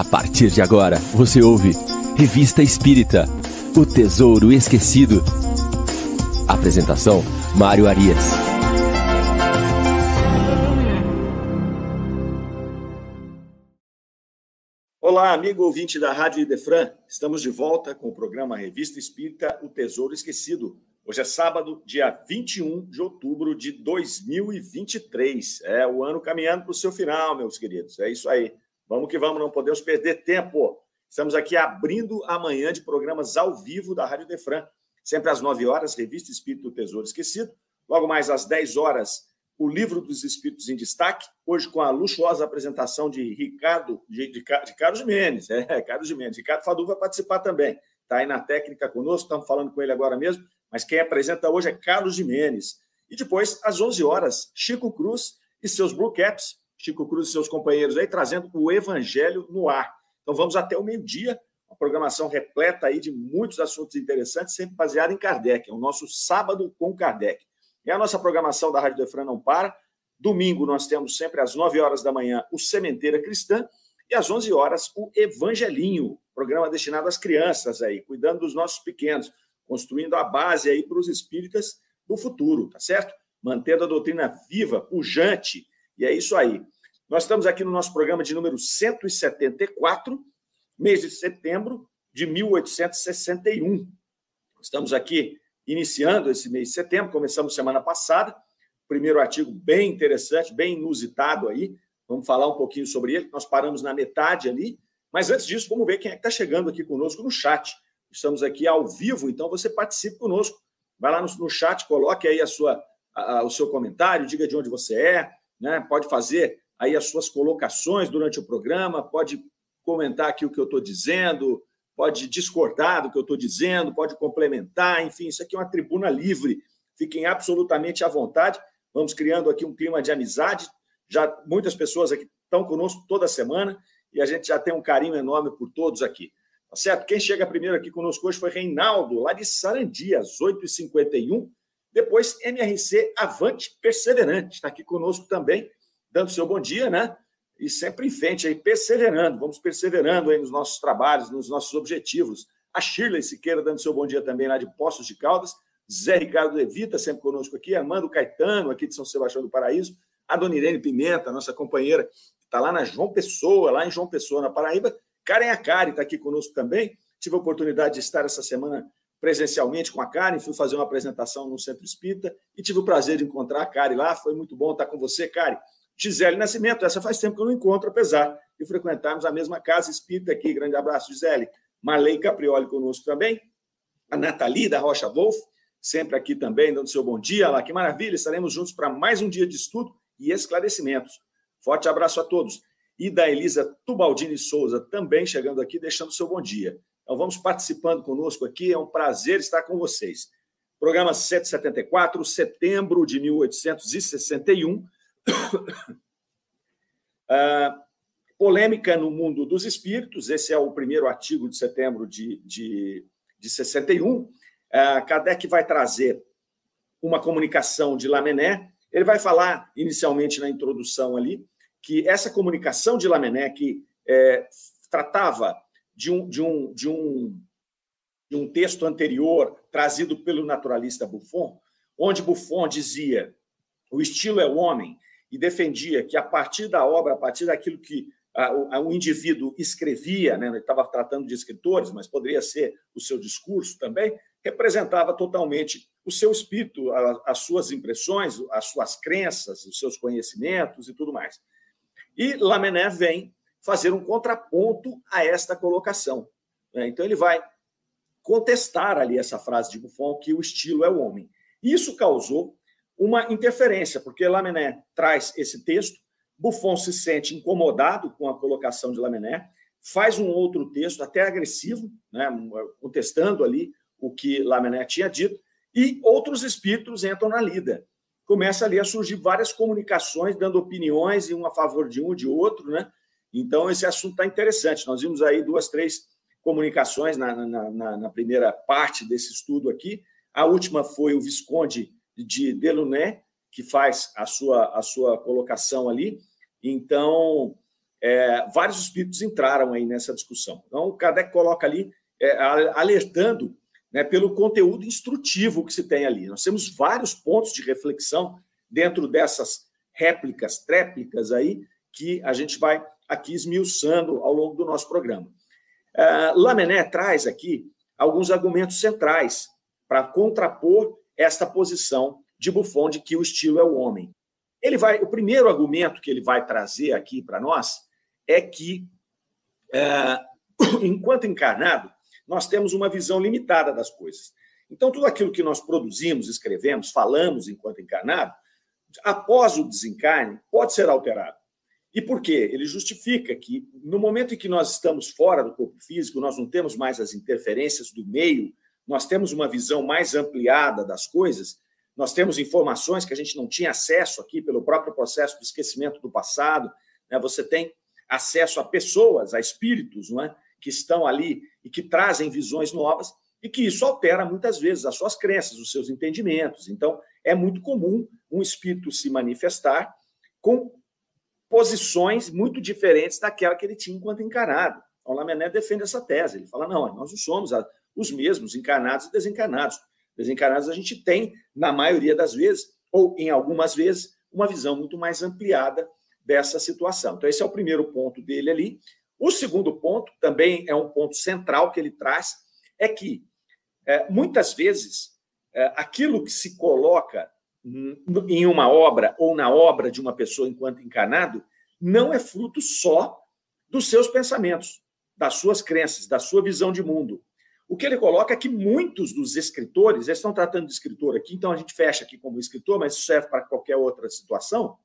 A partir de agora, você ouve Revista Espírita O Tesouro Esquecido. Apresentação: Mário Arias. Olá, amigo ouvinte da Rádio Idefran. Estamos de volta com o programa Revista Espírita O Tesouro Esquecido. Hoje é sábado, dia 21 de outubro de 2023. É o ano caminhando para o seu final, meus queridos. É isso aí. Vamos que vamos, não podemos perder tempo. Estamos aqui abrindo amanhã de programas ao vivo da Rádio Defran. Sempre às 9 horas, Revista Espírito do Tesouro Esquecido. Logo mais às 10 horas, o Livro dos Espíritos em Destaque. Hoje com a luxuosa apresentação de Ricardo, de, de, de Carlos Jimenez. É, Carlos Jimenez. Ricardo Fadu vai participar também. Está aí na técnica conosco, estamos falando com ele agora mesmo. Mas quem apresenta hoje é Carlos Jimenez. E depois, às 11 horas, Chico Cruz e seus Blue Caps Chico Cruz e seus companheiros aí, trazendo o Evangelho no ar. Então vamos até o meio-dia, uma programação repleta aí de muitos assuntos interessantes, sempre baseada em Kardec. É o nosso sábado com Kardec. E a nossa programação da Rádio Defran não para. Domingo nós temos sempre às 9 horas da manhã o Sementeira Cristã e às 11 horas o Evangelinho, programa destinado às crianças aí, cuidando dos nossos pequenos, construindo a base aí para os espíritas do futuro, tá certo? Mantendo a doutrina viva, pujante, e é isso aí. Nós estamos aqui no nosso programa de número 174, mês de setembro de 1861. Estamos aqui iniciando esse mês de setembro, começamos semana passada. Primeiro artigo bem interessante, bem inusitado aí. Vamos falar um pouquinho sobre ele. Nós paramos na metade ali. Mas antes disso, vamos ver quem é que está chegando aqui conosco no chat. Estamos aqui ao vivo, então você participe conosco. Vai lá no, no chat, coloque aí a sua, a, o seu comentário, diga de onde você é, né? pode fazer aí as suas colocações durante o programa, pode comentar aqui o que eu estou dizendo, pode discordar do que eu estou dizendo, pode complementar, enfim, isso aqui é uma tribuna livre. Fiquem absolutamente à vontade. Vamos criando aqui um clima de amizade. Já muitas pessoas aqui estão conosco toda semana e a gente já tem um carinho enorme por todos aqui. Tá certo? Quem chega primeiro aqui conosco hoje foi Reinaldo, lá de Sarandi, às 8h51. Depois, MRC Avante Perseverante, está aqui conosco também, dando seu bom dia, né? E sempre em frente aí, perseverando, vamos perseverando aí nos nossos trabalhos, nos nossos objetivos. A Shirley Siqueira dando seu bom dia também lá de Poços de Caldas. Zé Ricardo Levita, sempre conosco aqui. Armando Caetano, aqui de São Sebastião do Paraíso. A Dona Irene Pimenta, nossa companheira, está lá na João Pessoa, lá em João Pessoa, na Paraíba. Karen Akari está aqui conosco também. Tive a oportunidade de estar essa semana presencialmente com a Karen, fui fazer uma apresentação no Centro Espírita e tive o prazer de encontrar a Karen lá. Foi muito bom estar com você, Karen. Gisele Nascimento, essa faz tempo que eu não encontro, apesar de frequentarmos a mesma casa espírita aqui. Grande abraço, Gisele. Marley Caprioli conosco também. A Nathalie da Rocha Wolf, sempre aqui também, dando seu bom dia lá. Que maravilha, estaremos juntos para mais um dia de estudo e esclarecimentos. Forte abraço a todos. E da Elisa Tubaldini Souza também chegando aqui, deixando seu bom dia. Então vamos participando conosco aqui, é um prazer estar com vocês. Programa 174, setembro de 1861. Uh, polêmica no mundo dos espíritos, esse é o primeiro artigo de setembro de, de, de 61. Uh, ah, Kardec vai trazer uma comunicação de Lamennais. Ele vai falar, inicialmente na introdução ali, que essa comunicação de Lamennais, que é, tratava de um, de um, de um, de um texto anterior trazido pelo naturalista Buffon, onde Buffon dizia o estilo é o homem e defendia que a partir da obra, a partir daquilo que o indivíduo escrevia, né, ele estava tratando de escritores, mas poderia ser o seu discurso também, representava totalmente o seu espírito, as suas impressões, as suas crenças, os seus conhecimentos e tudo mais. E Lamennais vem fazer um contraponto a esta colocação. Né? Então, ele vai contestar ali essa frase de Buffon, que o estilo é o homem. Isso causou uma interferência, porque Lamennais traz esse texto, Buffon se sente incomodado com a colocação de Lamennais, faz um outro texto até agressivo, né, contestando ali o que Lamennais tinha dito, e outros espíritos entram na lida. Começa ali a surgir várias comunicações, dando opiniões, e um a favor de um, de outro, né? Então, esse assunto está interessante. Nós vimos aí duas, três comunicações na, na, na, na, primeira parte desse estudo aqui. A última foi o Visconde de Delaunay, que faz a sua, a sua colocação ali. Então, é, vários espíritos entraram aí nessa discussão. Então, o Kardec coloca ali, é, alertando né, pelo conteúdo instrutivo que se tem ali. Nós temos vários pontos de reflexão dentro dessas réplicas, tréplicas aí, que a gente vai aqui esmiuçando ao longo do nosso programa. Uh, Lamené traz aqui alguns argumentos centrais para contrapor esta posição de Buffon de que o estilo é o homem. Ele vai, o primeiro argumento que ele vai trazer aqui para nós é que, uh, enquanto encarnado, nós temos uma visão limitada das coisas. Então, tudo aquilo que nós produzimos, escrevemos, falamos enquanto encarnado, após o desencarne, pode ser alterado. E por quê? Ele justifica que, no momento em que nós estamos fora do corpo físico, nós não temos mais as interferências do meio, nós temos uma visão mais ampliada das coisas, nós temos informações que a gente não tinha acesso aqui pelo próprio processo de esquecimento do passado. Né? Você tem acesso a pessoas, a espíritos, não é? que estão ali e que trazem visões novas, e que isso altera muitas vezes as suas crenças, os seus entendimentos. Então, é muito comum um espírito se manifestar com posições muito diferentes daquela que ele tinha enquanto encarnado. O Lamené defende essa tese. Ele fala: não, nós não somos os mesmos, encarnados e desencarnados. Desencarnados a gente tem, na maioria das vezes, ou em algumas vezes, uma visão muito mais ampliada dessa situação. Então, esse é o primeiro ponto dele ali. O segundo ponto, também é um ponto central que ele traz, é que é, muitas vezes é, aquilo que se coloca em uma obra ou na obra de uma pessoa enquanto encarnado não é fruto só dos seus pensamentos, das suas crenças, da sua visão de mundo. O que ele coloca é que muitos dos escritores, eles estão tratando de escritor aqui, então a gente fecha aqui como escritor, mas isso serve para qualquer outra situação.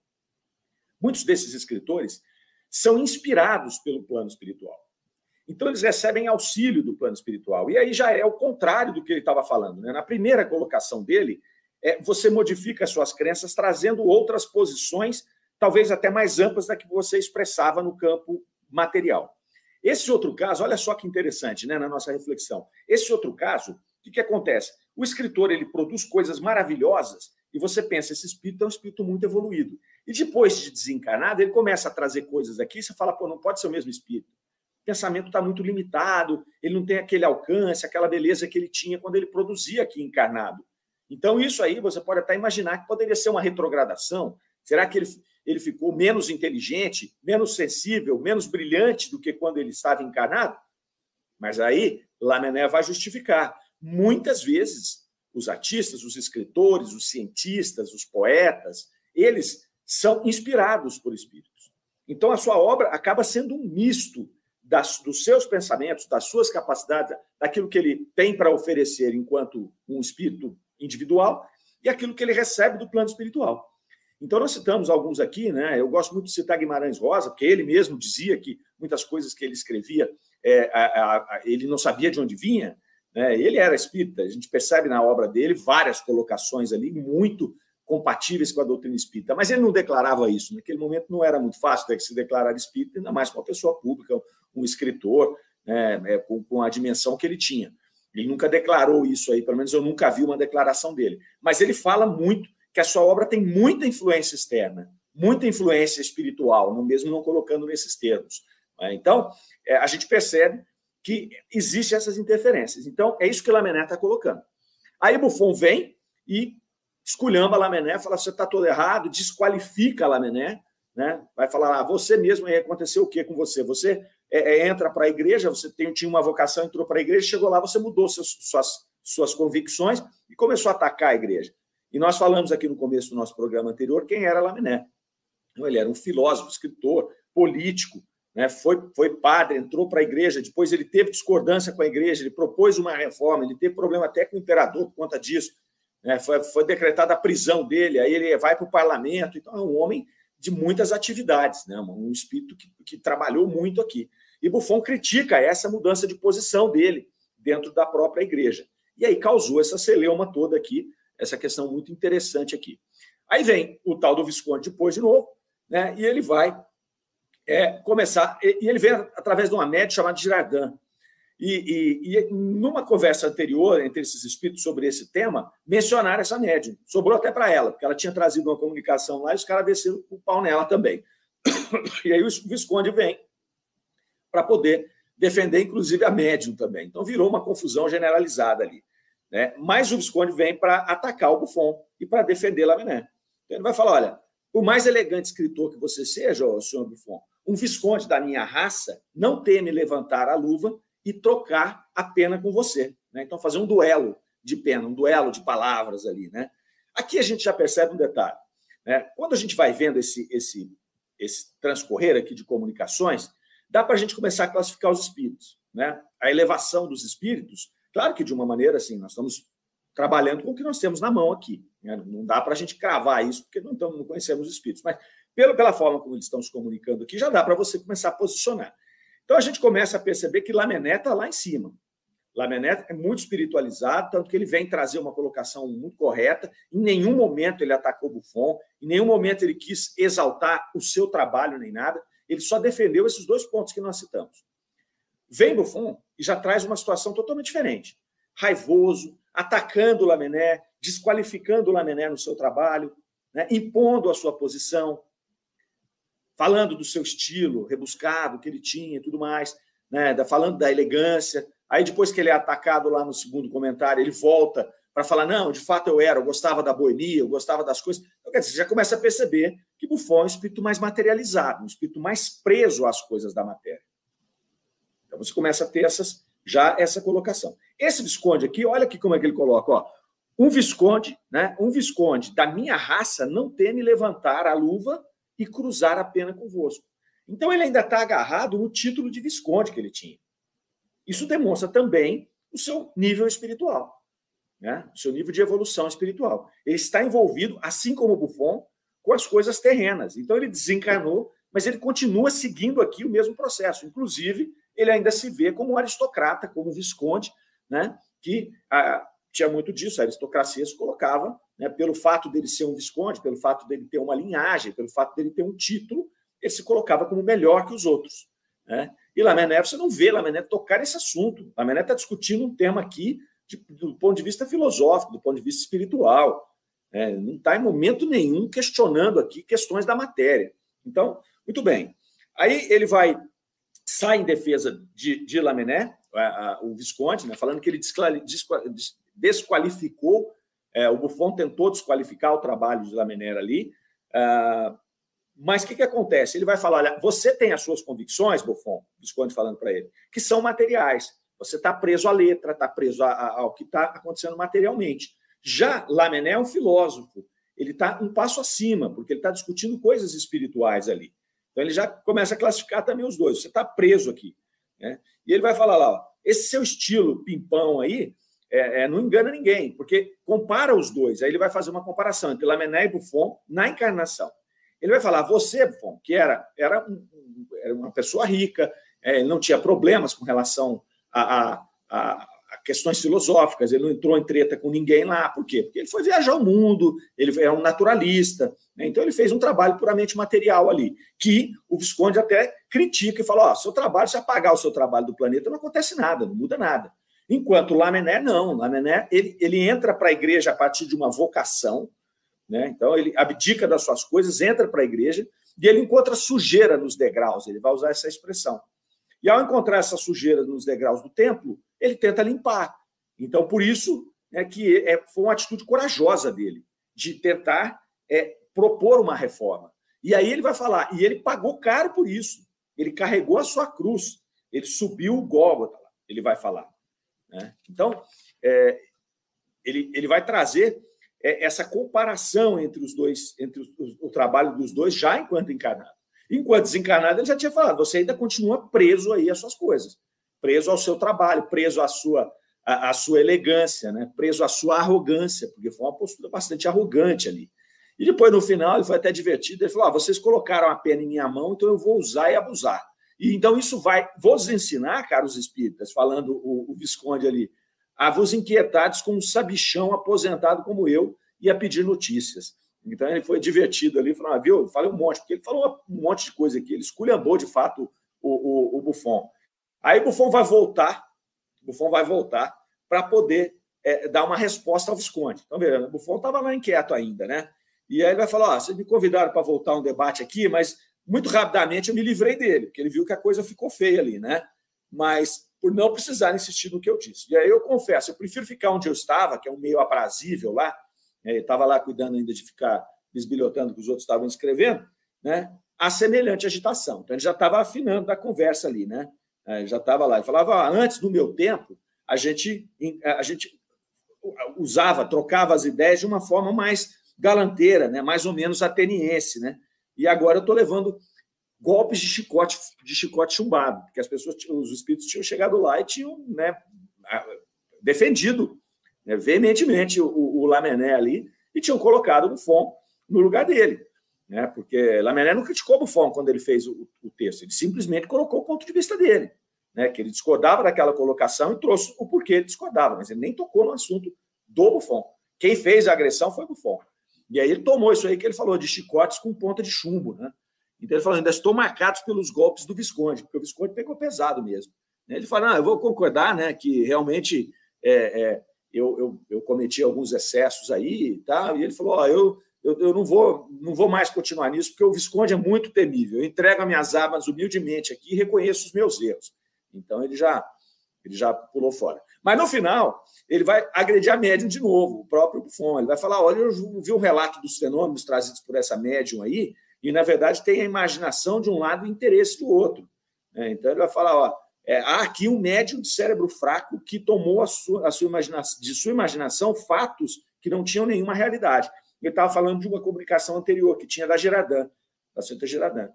Muitos desses escritores são inspirados pelo plano espiritual. Então, eles recebem auxílio do plano espiritual. E aí já é o contrário do que ele estava falando. Né? Na primeira colocação dele, é, você modifica as suas crenças trazendo outras posições, talvez até mais amplas da que você expressava no campo material. Esse outro caso, olha só que interessante né, na nossa reflexão. Esse outro caso, o que, que acontece? O escritor ele produz coisas maravilhosas e você pensa, esse espírito é um espírito muito evoluído. E depois de desencarnado, ele começa a trazer coisas aqui, você fala, pô, não pode ser o mesmo espírito. O pensamento está muito limitado, ele não tem aquele alcance, aquela beleza que ele tinha quando ele produzia aqui encarnado. Então, isso aí você pode até imaginar que poderia ser uma retrogradação. Será que ele, ele ficou menos inteligente, menos sensível, menos brilhante do que quando ele estava encarnado? Mas aí, Lamené vai justificar. Muitas vezes, os artistas, os escritores, os cientistas, os poetas, eles são inspirados por espíritos. Então, a sua obra acaba sendo um misto das, dos seus pensamentos, das suas capacidades, daquilo que ele tem para oferecer enquanto um espírito individual e aquilo que ele recebe do plano espiritual. Então, nós citamos alguns aqui, né? Eu gosto muito de citar Guimarães Rosa, porque ele mesmo dizia que muitas coisas que ele escrevia, é, a, a, a, ele não sabia de onde vinha, né? Ele era espírita, a gente percebe na obra dele várias colocações ali muito compatíveis com a doutrina espírita, mas ele não declarava isso. Naquele momento não era muito fácil se declarar espírita, ainda mais para uma pessoa pública, um escritor, né, é, com, com a dimensão que ele tinha. Ele nunca declarou isso aí, pelo menos eu nunca vi uma declaração dele. Mas ele fala muito que a sua obra tem muita influência externa, muita influência espiritual, mesmo não colocando nesses termos. Né. Então, é, a gente percebe que existem essas interferências. Então, é isso que Lamené está colocando. Aí Buffon vem e esculhamba Lamené, fala você está todo errado, desqualifica Lamené, né? vai falar, ah, você mesmo, aí aconteceu o que com você? Você é, é, entra para a igreja, você tem, tinha uma vocação, entrou para a igreja, chegou lá, você mudou seus, suas, suas convicções e começou a atacar a igreja. E nós falamos aqui no começo do nosso programa anterior quem era Lamené. Então, ele era um filósofo, escritor, político, né? foi, foi padre, entrou para a igreja, depois ele teve discordância com a igreja, ele propôs uma reforma, ele teve problema até com o imperador por conta disso né? foi, foi decretada a prisão dele, aí ele vai para o parlamento. Então, é um homem de muitas atividades, né? um espírito que, que trabalhou muito aqui. E Buffon critica essa mudança de posição dele dentro da própria igreja. E aí causou essa celeuma toda aqui, essa questão muito interessante aqui. Aí vem o tal do Visconde depois de novo, né? e ele vai é, começar, e ele vem através de uma média chamada Girardin, e, e, e, numa conversa anterior entre esses espíritos sobre esse tema, mencionaram essa médium. Sobrou até para ela, porque ela tinha trazido uma comunicação lá e os caras desceram o pau nela também. E aí o Visconde vem para poder defender, inclusive, a médium também. Então virou uma confusão generalizada ali. Né? Mas o Visconde vem para atacar o Buffon e para defender Laminé. Então ele vai falar: olha, por mais elegante escritor que você seja, ó, senhor Buffon, um Visconde da minha raça não teme levantar a luva e trocar a pena com você. Né? Então, fazer um duelo de pena, um duelo de palavras ali. Né? Aqui a gente já percebe um detalhe. Né? Quando a gente vai vendo esse, esse, esse transcorrer aqui de comunicações, dá para a gente começar a classificar os espíritos. Né? A elevação dos espíritos, claro que de uma maneira assim, nós estamos trabalhando com o que nós temos na mão aqui. Né? Não dá para a gente cravar isso, porque não, estamos, não conhecemos os espíritos. Mas pelo, pela forma como eles estão se comunicando aqui, já dá para você começar a posicionar. Então a gente começa a perceber que Lamené está lá em cima. Lamené é muito espiritualizado, tanto que ele vem trazer uma colocação muito correta. Em nenhum momento ele atacou Buffon, em nenhum momento ele quis exaltar o seu trabalho nem nada. Ele só defendeu esses dois pontos que nós citamos. Vem Buffon e já traz uma situação totalmente diferente. Raivoso, atacando Lamené, desqualificando Lamené no seu trabalho, né, impondo a sua posição, falando do seu estilo rebuscado que ele tinha e tudo mais, né, falando da elegância. Aí, depois que ele é atacado lá no segundo comentário, ele volta para falar: não, de fato eu era, eu gostava da boemia, eu gostava das coisas. Então, quer dizer, você já começa a perceber que Buffon é um espírito mais materializado, um espírito mais preso às coisas da matéria. Então, você começa a ter essas, já essa colocação. Esse Visconde aqui, olha aqui como é que ele coloca: ó, um Visconde, né, um Visconde da minha raça não teme levantar a luva e cruzar a pena convosco. Então ele ainda está agarrado no título de Visconde que ele tinha. Isso demonstra também o seu nível espiritual, né? o seu nível de evolução espiritual. Ele está envolvido, assim como Buffon, com as coisas terrenas. Então ele desencarnou, mas ele continua seguindo aqui o mesmo processo. Inclusive, ele ainda se vê como um aristocrata, como um visconde, né? que ah, tinha muito disso, a aristocracia se colocava, né? pelo fato dele ser um visconde, pelo fato dele ter uma linhagem, pelo fato dele ter um título, ele se colocava como melhor que os outros. Né? E Lamené, você não vê Lamené tocar esse assunto. Lamené está discutindo um tema aqui de, do ponto de vista filosófico, do ponto de vista espiritual. Né? Não está em momento nenhum questionando aqui questões da matéria. Então, muito bem. Aí ele vai, sai em defesa de, de Lamené, o Visconde, né, falando que ele desqualificou, é, o Buffon tentou desqualificar o trabalho de Lamené ali, uh, mas o que, que acontece? Ele vai falar: olha, você tem as suas convicções, Buffon, Visconde falando para ele, que são materiais. Você está preso à letra, está preso a, a, ao que está acontecendo materialmente. Já Lamené é um filósofo. Ele está um passo acima, porque ele está discutindo coisas espirituais ali. Então ele já começa a classificar também os dois. Você está preso aqui. Né? E ele vai falar lá: ó, esse seu estilo pimpão aí é, é, não engana ninguém, porque compara os dois. Aí ele vai fazer uma comparação entre Lamené e Buffon na encarnação. Ele vai falar, você, bom, que era, era, um, era uma pessoa rica, é, não tinha problemas com relação a, a, a, questões filosóficas, ele não entrou em treta com ninguém lá. Por quê? Porque ele foi viajar o mundo, ele era um naturalista, né? então ele fez um trabalho puramente material ali, que o Visconde até critica e fala: ó, seu trabalho, se apagar o seu trabalho do planeta, não acontece nada, não muda nada. Enquanto Lamené não, Lamené ele, ele entra para a igreja a partir de uma vocação, né? Então, ele abdica das suas coisas, entra para a igreja e ele encontra sujeira nos degraus, ele vai usar essa expressão. E ao encontrar essa sujeira nos degraus do templo, ele tenta limpar. Então, por isso é que é, foi uma atitude corajosa dele, de tentar é, propor uma reforma. E aí ele vai falar, e ele pagou caro por isso. Ele carregou a sua cruz, ele subiu o Gólgota, ele vai falar. Né? Então, é, ele, ele vai trazer é essa comparação entre os dois, entre o, trabalho dos dois, já enquanto encarnado. Enquanto desencarnado, ele já tinha falado, você ainda continua preso aí às suas coisas, preso ao seu trabalho, preso à sua, à, à sua elegância, né? preso à sua arrogância, porque foi uma postura bastante arrogante ali. E depois, no final, ele foi até divertido, ele falou, ah, vocês colocaram a pena em minha mão, então eu vou usar e abusar. E então isso vai, vos ensinar, caros espíritas, falando o, o Visconde ali, a vos inquietados com um sabichão aposentado como eu e a pedir notícias. Então ele foi divertido ali, falou, ah, viu, falei um monte, porque ele falou um monte de coisa aqui, ele esculhambou de fato o, o, o Buffon. Aí Buffon vai voltar, Buffon vai voltar para poder é, dar uma resposta ao Visconde. Então, veja, o Buffon estava lá inquieto ainda, né? E aí ele vai falar: ó, vocês me convidaram para voltar um debate aqui, mas muito rapidamente eu me livrei dele, porque ele viu que a coisa ficou feia ali, né? Mas por não precisar insistir no que eu disse. E aí eu confesso, eu prefiro ficar onde eu estava, que é um meio aprazível lá, né? estava lá cuidando ainda de ficar bisbilhotando que os outros estavam escrevendo, né? a semelhante agitação. Então, ele já estava afinando da conversa ali, né? É, já estava lá. Ele falava, ah, antes do meu tempo, a gente, a gente usava, trocava as ideias de uma forma mais galanteira, né? mais ou menos ateniense. Né? E agora eu estou levando golpes de chicote, de chicote chumbado, porque as pessoas, os espíritos tinham chegado lá e tinham né, defendido né, veementemente o, o Lamené ali e tinham colocado o Buffon no lugar dele. Né, porque Lamené não criticou o Buffon quando ele fez o, o, texto, ele simplesmente colocou o ponto de vista dele, né, que ele discordava daquela colocação e trouxe o porquê ele discordava, mas ele nem tocou no assunto do Buffon. Quem fez a agressão foi o Buffon. E aí ele tomou isso aí que ele falou de chicotes com ponta de chumbo, né? Então ele falou, ainda estou marcado pelos golpes do Visconde, porque o Visconde pegou pesado mesmo. Ele falou, eu vou concordar, né, que realmente é, é, eu, eu, eu, cometi alguns excessos aí e tal. E ele falou, ó, eu, eu, eu, não, vou, não vou mais continuar nisso, porque o Visconde é muito temível. Eu entrego as minhas armas humildemente aqui e reconheço os meus erros. Então ele já, ele já pulou fora. Mas no final, ele vai agredir a médium de novo, o próprio Buffon. Ele vai falar: olha, eu vi um relato dos fenômenos trazidos por essa médium aí, e, na verdade, tem a imaginação de um lado e o interesse do outro. É, então, ele vai falar: ó, é, há aqui um médium de cérebro fraco que tomou a sua, a sua de sua imaginação fatos que não tinham nenhuma realidade. Ele estava falando de uma comunicação anterior, que tinha da Geradã, da Santa Geradã.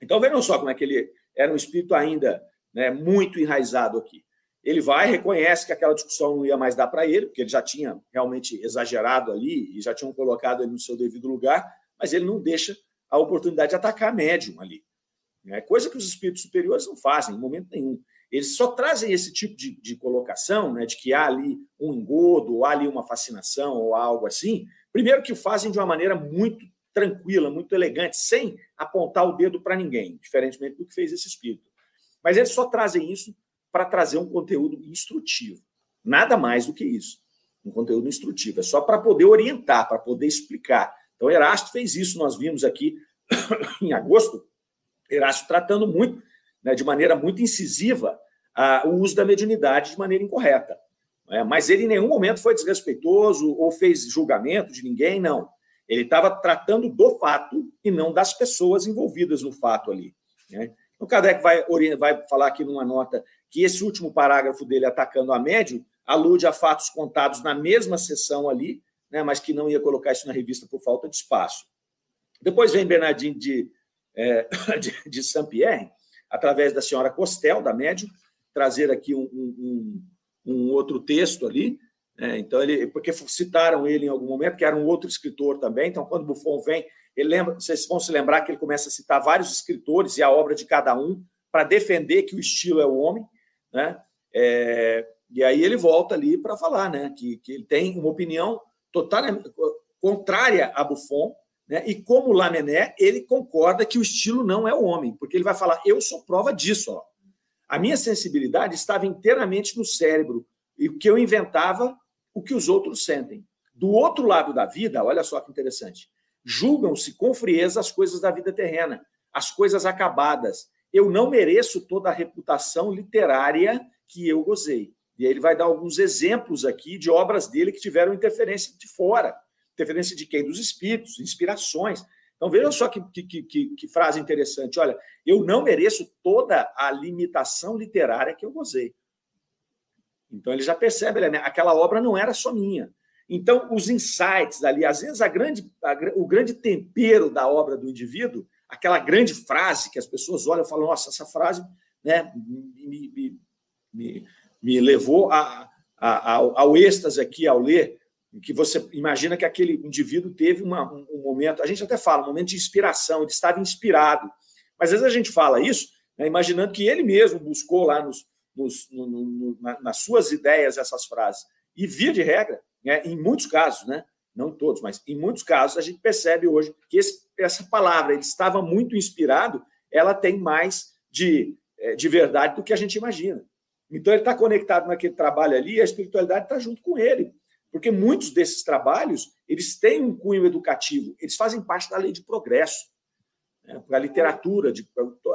Então, vejam só como é que ele era um espírito ainda né, muito enraizado aqui. Ele vai, reconhece que aquela discussão não ia mais dar para ele, porque ele já tinha realmente exagerado ali e já tinham colocado ele no seu devido lugar, mas ele não deixa a oportunidade de atacar médium ali. É coisa que os espíritos superiores não fazem em momento nenhum. Eles só trazem esse tipo de, de colocação, né, de que há ali um engodo, ou há ali uma fascinação, ou algo assim. Primeiro, que o fazem de uma maneira muito tranquila, muito elegante, sem apontar o dedo para ninguém, diferentemente do que fez esse espírito. Mas eles só trazem isso para trazer um conteúdo instrutivo. Nada mais do que isso. Um conteúdo instrutivo. É só para poder orientar, para poder explicar. Então, Erasto fez isso, nós vimos aqui em agosto, Erasto tratando muito, né, de maneira muito incisiva, o uso da mediunidade de maneira incorreta. É, mas ele em nenhum momento foi desrespeitoso ou fez julgamento de ninguém, não. Ele estava tratando do fato e não das pessoas envolvidas no fato ali. Né? O Kardec vai, vai falar aqui numa nota que esse último parágrafo dele atacando a médium alude a fatos contados na mesma sessão ali, né, mas que não ia colocar isso na revista por falta de espaço. Depois vem Bernardinho de, é, de, de Saint-Pierre, através da senhora Costel, da médium, trazer aqui um, um, um outro texto ali. Né, então, ele, porque citaram ele em algum momento, que era um outro escritor também. Então, quando Buffon vem, ele lembra, vocês vão se lembrar que ele começa a citar vários escritores e a obra de cada um para defender que o estilo é o homem. Né? É, e aí ele volta ali para falar né, que, que ele tem uma opinião totalmente contrária a Buffon, né? e como Lamennais, ele concorda que o estilo não é o homem, porque ele vai falar: eu sou prova disso. Ó. A minha sensibilidade estava inteiramente no cérebro, e o que eu inventava, o que os outros sentem. Do outro lado da vida, olha só que interessante, julgam-se com frieza as coisas da vida terrena, as coisas acabadas. Eu não mereço toda a reputação literária que eu gozei. E aí ele vai dar alguns exemplos aqui de obras dele que tiveram interferência de fora. Interferência de quem? Dos espíritos, inspirações. Então vejam só que, que, que, que frase interessante. Olha, eu não mereço toda a limitação literária que eu gozei. Então ele já percebe, né? aquela obra não era só minha. Então, os insights ali, às vezes a grande, a, o grande tempero da obra do indivíduo, aquela grande frase que as pessoas olham e falam, nossa, essa frase né, me, me, me, me levou a, a, ao, ao êxtase aqui ao ler, que você imagina que aquele indivíduo teve uma, um, um, momento, a gente até fala, um momento de inspiração, ele estava inspirado. Mas às vezes a gente fala isso, né, imaginando que ele mesmo buscou lá nos, nos, no, no, na, nas suas ideias essas frases. E via de regra, né, em muitos casos, né, não todos, mas em muitos casos, a gente percebe hoje que esse, essa palavra, ele estava muito inspirado, ela tem mais de, é, de verdade do que a gente imagina. Então, ele está conectado naquele trabalho ali, a espiritualidade está junto com ele. Porque muitos desses trabalhos, eles têm um cunho educativo, eles fazem parte da lei de progresso. né? a literatura, de,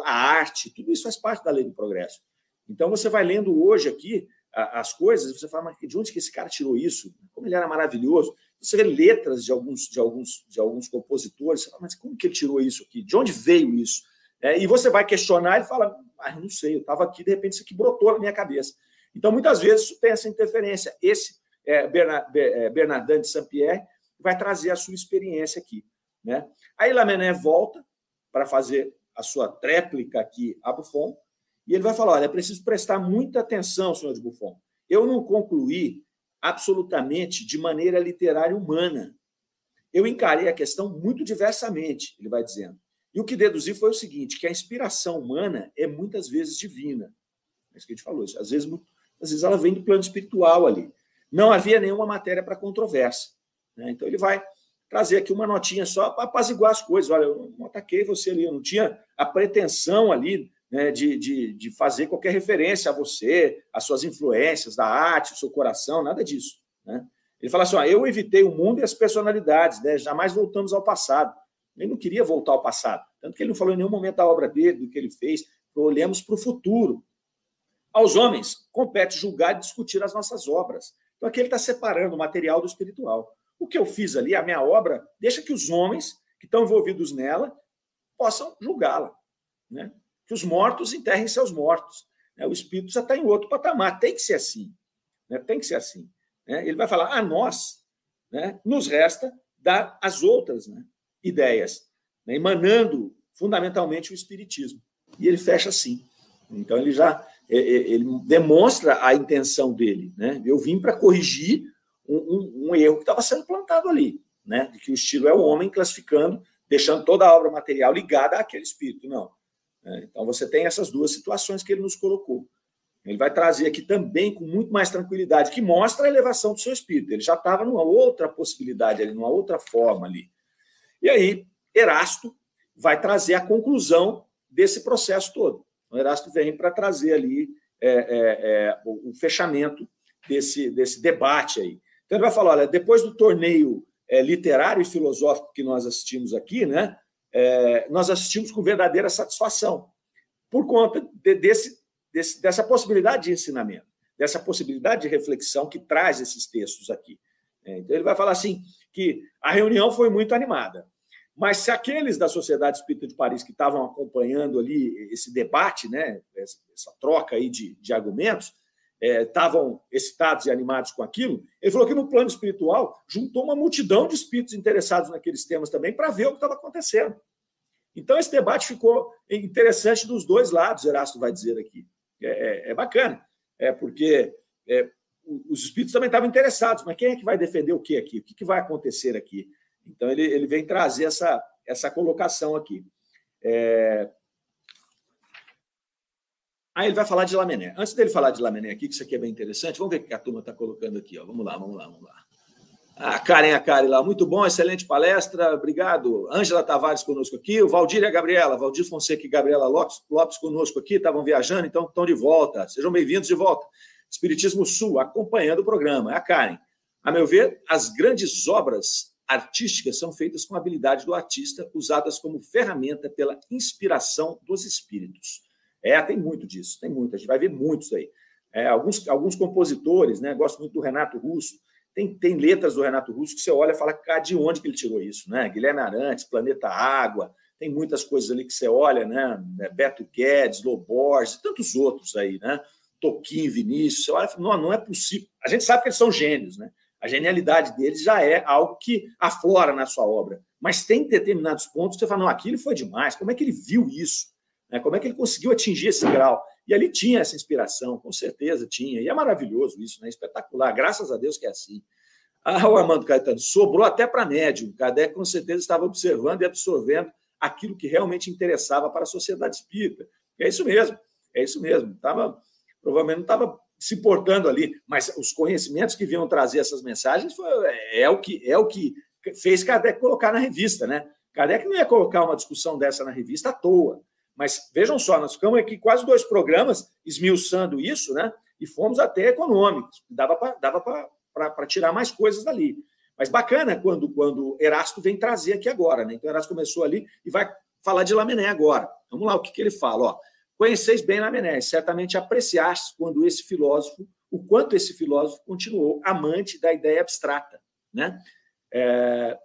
a arte, tudo isso faz parte da lei do progresso. Então, você vai lendo hoje aqui as coisas, você fala, mas de onde que esse cara tirou isso? Como ele era maravilhoso. Você vê letras de alguns, de alguns, de alguns compositores, você fala, mas como que ele tirou isso aqui? De onde veio isso? É, e você vai questionar e fala, ah, não sei, eu estava aqui, de repente isso aqui brotou na minha cabeça. Então, muitas vezes, isso tem essa interferência. Esse é, Bernardin é, de Saint-Pierre vai trazer a sua experiência aqui. Né? Aí Lamennais volta para fazer a sua tréplica aqui a Buffon, e ele vai falar: olha, é preciso prestar muita atenção, senhor de Buffon. Eu não concluí absolutamente de maneira literária humana. Eu encarei a questão muito diversamente, ele vai dizendo. E o que deduzi foi o seguinte: que a inspiração humana é muitas vezes divina. É isso que a gente falou. Às vezes, às vezes ela vem do plano espiritual ali. Não havia nenhuma matéria para controvérsia. Né? Então ele vai trazer aqui uma notinha só para apaziguar as coisas. Olha, eu não ataquei você ali, eu não tinha a pretensão ali né, de, de, de fazer qualquer referência a você, às suas influências da arte, o seu coração, nada disso. Né? Ele fala assim: ó, eu evitei o mundo e as personalidades, né? jamais voltamos ao passado. Ele não queria voltar ao passado, tanto que ele não falou em nenhum momento da obra dele, do que ele fez. Olhemos para o futuro. Aos homens, compete julgar e discutir as nossas obras. Então aqui ele está separando o material do espiritual. O que eu fiz ali, a minha obra, deixa que os homens que estão envolvidos nela possam julgá-la. Né? que os mortos enterrem seus mortos. Né? O espírito já está em outro patamar. Tem que ser assim. Né? Tem que ser assim. Né? Ele vai falar, a nós né, nos resta dar as outras né, ideias, emanando fundamentalmente o espiritismo. E ele fecha assim. Então ele já ele demonstra a intenção dele. Né? Eu vim para corrigir um, um, um, erro que estava sendo plantado ali, né? de que o estilo é o homem classificando, deixando toda a obra material ligada àquele espírito. Não. Né? Então, você tem essas duas situações que ele nos colocou. Ele vai trazer aqui também com muito mais tranquilidade, que mostra a elevação do seu espírito. Ele já estava numa outra possibilidade ali, numa outra forma ali. E aí, Erasto vai trazer a conclusão desse processo todo. O Erasto vem para trazer ali é, é, é, o, o, fechamento desse, desse debate aí. Então, ele vai falar: olha, depois do torneio é, literário e filosófico que nós assistimos aqui, né, é, nós assistimos com verdadeira satisfação, por conta de, desse, desse, dessa possibilidade de ensinamento, dessa possibilidade de reflexão que traz esses textos aqui. Então, ele vai falar assim: que a reunião foi muito animada. Mas se aqueles da Sociedade Espírita de Paris que estavam acompanhando ali esse debate, né, essa troca aí de, de argumentos, é, estavam excitados e animados com aquilo, ele falou que no plano espiritual juntou uma multidão de espíritos interessados naqueles temas também para ver o que estava acontecendo. Então, esse debate ficou interessante dos dois lados, Erasto vai dizer aqui. É, é, é bacana, é porque é, os espíritos também estavam interessados, mas quem é que vai defender o que aqui? O que, que vai acontecer aqui? Então, ele, ele vem trazer essa, essa colocação aqui. É, Aí ele vai falar de Lamené. Antes dele falar de Lamené aqui, que isso aqui é bem interessante, vamos ver o que a turma está colocando aqui. Ó. Vamos lá, vamos lá, vamos lá. A Karen, a Karen lá, muito bom, excelente palestra, obrigado. Ângela Tavares conosco aqui, o Valdir e a Gabriela, Valdir Fonseca e Gabriela Lopes, Lopes conosco aqui, estavam viajando, então estão de volta. Sejam bem-vindos de volta. Espiritismo Sul, acompanhando o programa. É a Karen. A meu ver, as grandes obras artísticas são feitas com a habilidade do artista, usadas como ferramenta pela inspiração dos espíritos. É, tem muito disso, tem muito, a gente vai ver muitos aí. É, alguns, alguns compositores, né? Gosto muito do Renato Russo. Tem, tem letras do Renato Russo que você olha e fala, cara, de onde que ele tirou isso, né? Guilherme Arantes, Planeta Água, tem muitas coisas ali que você olha, né? Beto Guedes, Loborges, e tantos outros aí, né? Toquinho, Vinícius, você olha e fala, não, não é possível. A gente sabe que eles são gênios, né? A genialidade deles já é algo que aflora na sua obra. Mas tem determinados pontos que você fala, não, aquilo foi demais, como é que ele viu isso? Né? Como é que ele conseguiu atingir esse grau? E ali tinha essa inspiração, com certeza tinha. E é maravilhoso isso, né? espetacular. Graças a Deus que é assim. Ah, o Armando Caetano, sobrou até para médium. Kardec com certeza estava observando e absorvendo aquilo que realmente interessava para a sociedade espírita. É isso mesmo, é isso mesmo. Tava, provavelmente não estava se portando ali, mas os conhecimentos que vinham trazer essas mensagens foi, é, é, o que é o que fez Kardec colocar na revista, né? Kardec não ia colocar uma discussão dessa na revista à toa. Mas vejam só, nós ficamos aqui quase dois programas esmiuçando isso, né? E fomos até econômicos. Dava para tirar mais coisas dali. Mas bacana quando, quando Erasto vem trazer aqui agora, né? Então, Erasto começou ali e vai falar de Lamené agora. Vamos lá, o que, que ele fala? Ó, Conheceis bem Lamené, certamente apreciaste quando esse filósofo, o quanto esse filósofo continuou amante da ideia abstrata. Né? É...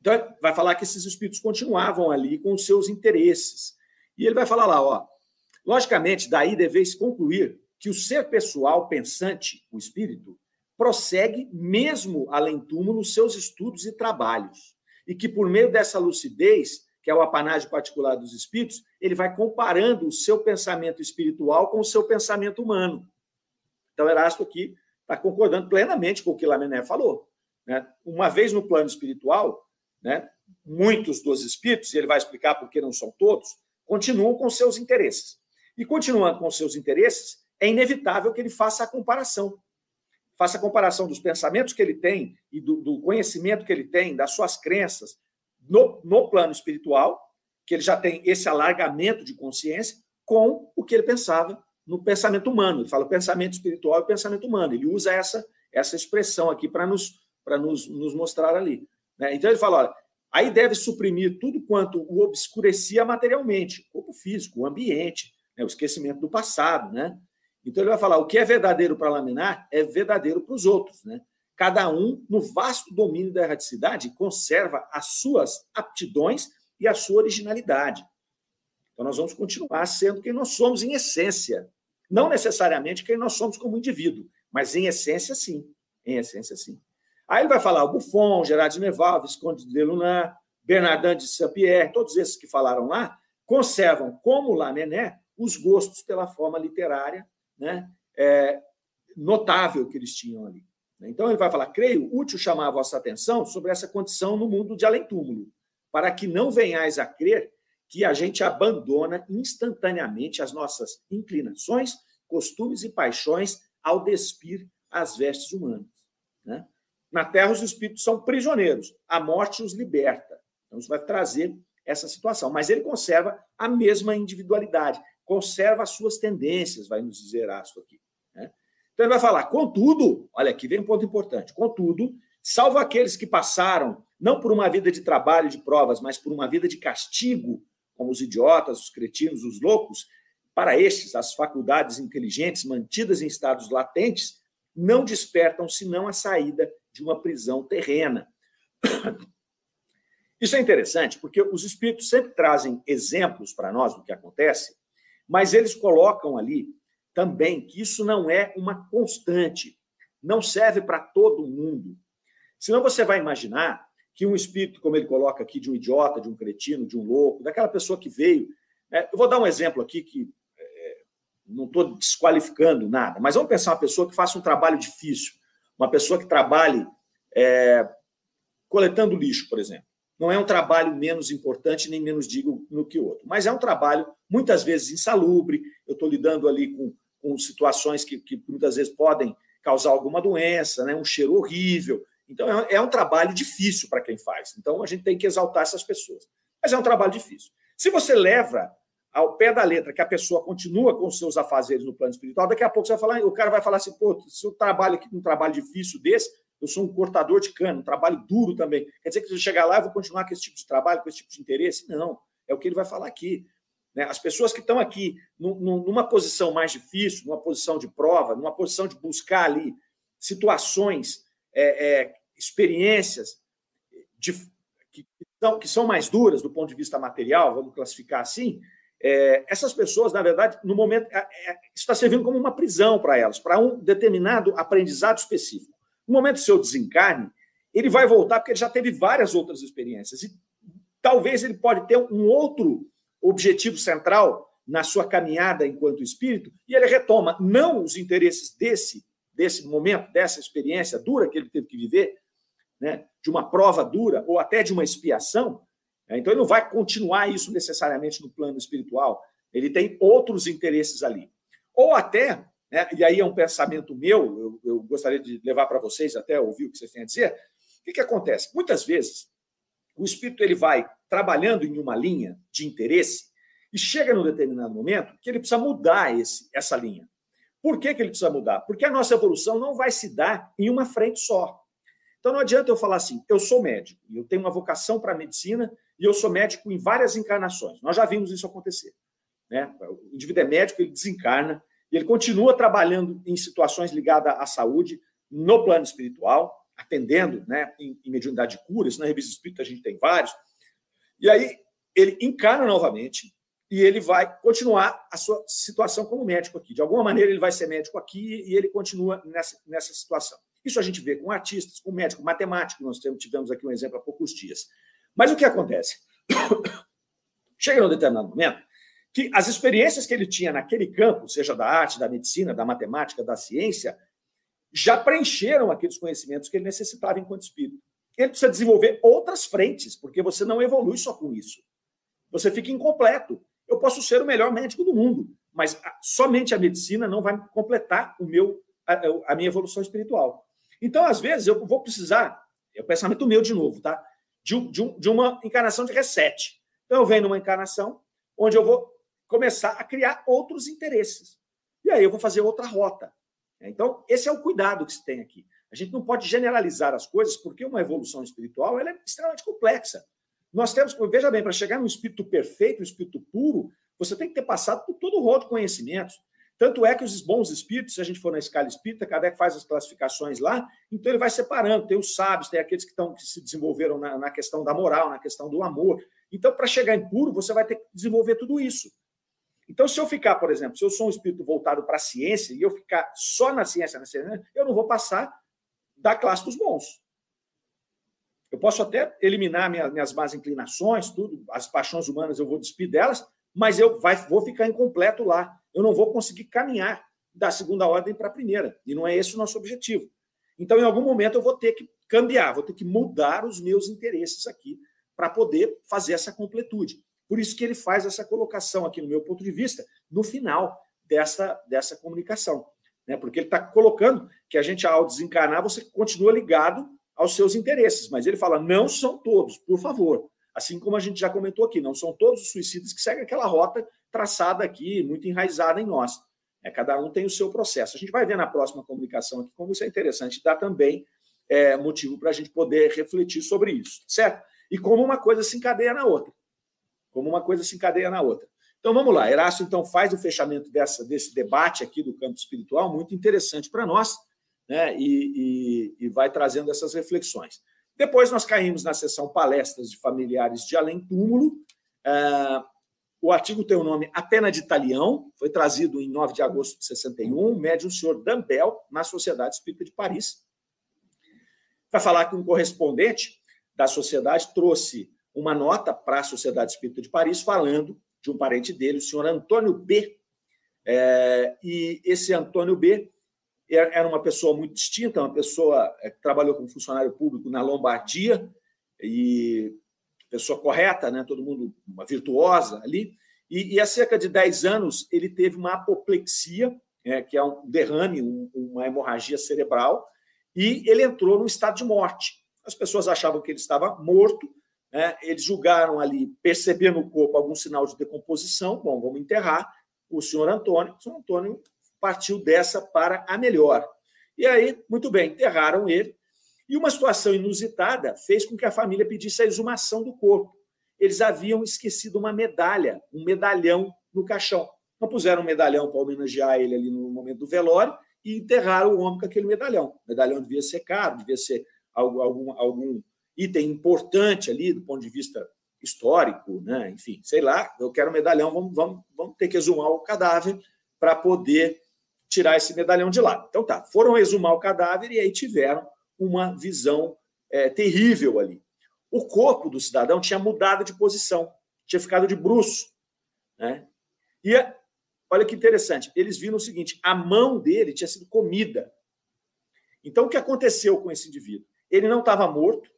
Então, vai falar que esses espíritos continuavam ali com os seus interesses. E ele vai falar lá, ó, logicamente, daí deveis concluir que o ser pessoal pensante, o espírito, prossegue mesmo além túmulo seus estudos e trabalhos, e que por meio dessa lucidez, que é o apanágio particular dos espíritos, ele vai comparando o seu pensamento espiritual com o seu pensamento humano. Então, Erasto aqui está concordando plenamente com o que Lamené falou. Né? Uma vez no plano espiritual, né, muitos dos espíritos, e ele vai explicar por que não são todos, continuam com seus interesses. E continuando com seus interesses, é inevitável que ele faça a comparação faça a comparação dos pensamentos que ele tem e do, do conhecimento que ele tem, das suas crenças no, no plano espiritual, que ele já tem esse alargamento de consciência, com o que ele pensava no pensamento humano. Ele fala pensamento espiritual e pensamento humano. Ele usa essa, essa expressão aqui para nos, nos, nos mostrar ali. Né? Então ele fala: olha, aí deve suprimir tudo quanto o obscurecia materialmente, o corpo físico, o ambiente, né? o esquecimento do passado, né? Então ele vai falar: o que é verdadeiro para laminar é verdadeiro para os outros. Né? Cada um, no vasto domínio da erraticidade, conserva as suas aptidões e a sua originalidade. Então nós vamos continuar sendo quem nós somos em essência. Não necessariamente quem nós somos como indivíduo, mas em essência, sim. Em essência, sim. Aí ele vai falar o Buffon, Gerard de Neval, Visconde de Lunan, Bernardin de Saint-Pierre, todos esses que falaram lá, conservam, como Lamennais, os gostos pela forma literária né, é, notável que eles tinham ali. Então, ele vai falar: creio útil chamar a vossa atenção sobre essa condição no mundo de além-túmulo, para que não venhais a crer que a gente abandona instantaneamente as nossas inclinações, costumes e paixões ao despir as vestes humanas. Né? Na terra, os espíritos são prisioneiros, a morte os liberta. Então, isso vai trazer essa situação. Mas ele conserva a mesma individualidade conserva as suas tendências, vai nos dizer Astro aqui. Né? Então ele vai falar, contudo, olha aqui vem um ponto importante, contudo, salvo aqueles que passaram não por uma vida de trabalho de provas, mas por uma vida de castigo, como os idiotas, os cretinos, os loucos, para estes, as faculdades inteligentes mantidas em estados latentes não despertam senão a saída de uma prisão terrena. Isso é interessante porque os espíritos sempre trazem exemplos para nós do que acontece mas eles colocam ali também que isso não é uma constante, não serve para todo mundo. Senão você vai imaginar que um espírito, como ele coloca aqui, de um idiota, de um cretino, de um louco, daquela pessoa que veio. Né? Eu vou dar um exemplo aqui que é, não estou desqualificando nada, mas vamos pensar uma pessoa que faça um trabalho difícil, uma pessoa que trabalhe é, coletando lixo, por exemplo. Não é um trabalho menos importante nem menos digno no que outro, mas é um trabalho muitas vezes insalubre. Eu estou lidando ali com, com situações que, que, muitas vezes podem causar alguma doença, né? um cheiro horrível. Então, é, é um trabalho difícil para quem faz. Então, a gente tem que exaltar essas pessoas. Mas é um trabalho difícil. Se você leva ao pé da letra que a pessoa continua com os seus afazeres no plano espiritual, daqui a pouco você vai falar, o cara vai falar assim, pô, se eu trabalho aqui um trabalho difícil desse, eu sou um cortador de cano, um trabalho duro também. Quer dizer que se eu chegar lá, eu vou continuar com esse tipo de trabalho, com esse tipo de interesse? Não. É o que ele vai falar aqui. Né? As pessoas que estão aqui numa posição mais difícil, numa posição de prova, numa posição de buscar ali situações, é, é, experiências de, que, são, que são mais duras do ponto de vista material, vamos classificar assim, é, essas pessoas, na verdade, no momento, é, é, está servindo como uma prisão para elas, para um determinado aprendizado específico. No momento do seu desencarne, ele vai voltar porque ele já teve várias outras experiências. E talvez ele pode ter um outro objetivo central na sua caminhada enquanto espírito, e ele retoma não os interesses desse, desse momento, dessa experiência dura que ele teve que viver, né, de uma prova dura ou até de uma expiação. Né, então ele não vai continuar isso necessariamente no plano espiritual. Ele tem outros interesses ali. Ou até né? E aí é um pensamento meu, eu, eu gostaria de levar para vocês até ouvir o que vocês têm a dizer. O que, que acontece? Muitas vezes, o espírito ele vai trabalhando em uma linha de interesse e chega num determinado momento que ele precisa mudar esse, essa linha. Por que, que ele precisa mudar? Porque a nossa evolução não vai se dar em uma frente só. Então não adianta eu falar assim, eu sou médico, eu tenho uma vocação para a medicina, e eu sou médico em várias encarnações. Nós já vimos isso acontecer. Né? O indivíduo é médico, ele desencarna, e ele continua trabalhando em situações ligadas à saúde, no plano espiritual, atendendo né, em, em mediunidade de cura. Isso na revista Espírita a gente tem vários. E aí ele encarna novamente e ele vai continuar a sua situação como médico aqui. De alguma maneira ele vai ser médico aqui e ele continua nessa, nessa situação. Isso a gente vê com artistas, com médico, matemático, nós tivemos aqui um exemplo há poucos dias. Mas o que acontece? Chega num determinado momento que as experiências que ele tinha naquele campo, seja da arte, da medicina, da matemática, da ciência, já preencheram aqueles conhecimentos que ele necessitava enquanto espírito. Ele precisa desenvolver outras frentes, porque você não evolui só com isso. Você fica incompleto. Eu posso ser o melhor médico do mundo, mas somente a medicina não vai completar o meu a, a minha evolução espiritual. Então, às vezes, eu vou precisar, é o pensamento meu de novo, tá? De, de, de uma encarnação de reset. Então, eu venho numa encarnação onde eu vou começar a criar outros interesses. E aí eu vou fazer outra rota. Então, esse é o cuidado que se tem aqui. A gente não pode generalizar as coisas, porque uma evolução espiritual ela é extremamente complexa. Nós temos, veja bem, para chegar no espírito perfeito, no espírito puro, você tem que ter passado por todo o rol de conhecimentos. Tanto é que os bons espíritos, se a gente for na escala espírita, Kardec faz as classificações lá, então ele vai separando. Tem os sábios, tem aqueles que, estão, que se desenvolveram na, na questão da moral, na questão do amor. Então, para chegar em puro, você vai ter que desenvolver tudo isso. Então, se eu ficar, por exemplo, se eu sou um espírito voltado para a ciência e eu ficar só na ciência, na ciência, eu não vou passar da classe dos bons. Eu posso até eliminar minha, minhas más inclinações, tudo, as paixões humanas eu vou despir delas, mas eu vai, vou ficar incompleto lá. Eu não vou conseguir caminhar da segunda ordem para a primeira. E não é esse o nosso objetivo. Então, em algum momento, eu vou ter que cambiar, vou ter que mudar os meus interesses aqui para poder fazer essa completude. Por isso que ele faz essa colocação aqui, no meu ponto de vista, no final dessa, dessa comunicação. Né? Porque ele está colocando que a gente, ao desencarnar, você continua ligado aos seus interesses. Mas ele fala, não são todos, por favor. Assim como a gente já comentou aqui, não são todos os suicidas que seguem aquela rota traçada aqui, muito enraizada em nós. É, cada um tem o seu processo. A gente vai ver na próxima comunicação aqui como isso é interessante, dá também é, motivo para a gente poder refletir sobre isso, certo? E como uma coisa se encadeia na outra como uma coisa se encadeia na outra. Então vamos lá, Erasto então faz o fechamento dessa, desse debate aqui do campo espiritual, muito interessante para nós, né? E, e, e, vai trazendo essas reflexões. Depois nós caímos na sessão palestras de familiares de além túmulo. Uh, o artigo tem o nome A Pena de Italião, foi trazido em 9 de agosto de 61, médium senhor Dambel, na Sociedade Espírita de Paris. Vai falar que um correspondente da sociedade trouxe uma nota para a Sociedade Espírita de Paris falando de um parente dele, o senhor Antônio B. É, e esse Antônio B era uma pessoa muito distinta, uma pessoa é, que trabalhou como funcionário público na Lombardia, e pessoa correta, né? todo mundo, uma virtuosa ali. E, e há cerca de 10 anos ele teve uma apoplexia, é, que é um derrame, um, uma hemorragia cerebral, e ele entrou no estado de morte. As pessoas achavam que ele estava morto, né? Eles julgaram ali, perceber no corpo algum sinal de decomposição. Bom, vamos enterrar o senhor Antônio. O senhor Antônio partiu dessa para a melhor. E aí, muito bem, enterraram ele. E uma situação inusitada fez com que a família pedisse a exumação do corpo. Eles haviam esquecido uma medalha, um medalhão no caixão. Não puseram um medalhão para homenagear ele ali no momento do velório e enterraram o homem com aquele medalhão. O medalhão devia ser caro, devia ser algum, algum item importante ali do ponto de vista histórico, né? enfim, sei lá, eu quero um medalhão, vamos, vamos, vamos ter que exumar o cadáver para poder tirar esse medalhão de lá. Então tá, foram exumar o cadáver e aí tiveram uma visão é, terrível ali. O corpo do cidadão tinha mudado de posição, tinha ficado de bruço. Né? E olha que interessante, eles viram o seguinte: a mão dele tinha sido comida. Então o que aconteceu com esse indivíduo? Ele não estava morto,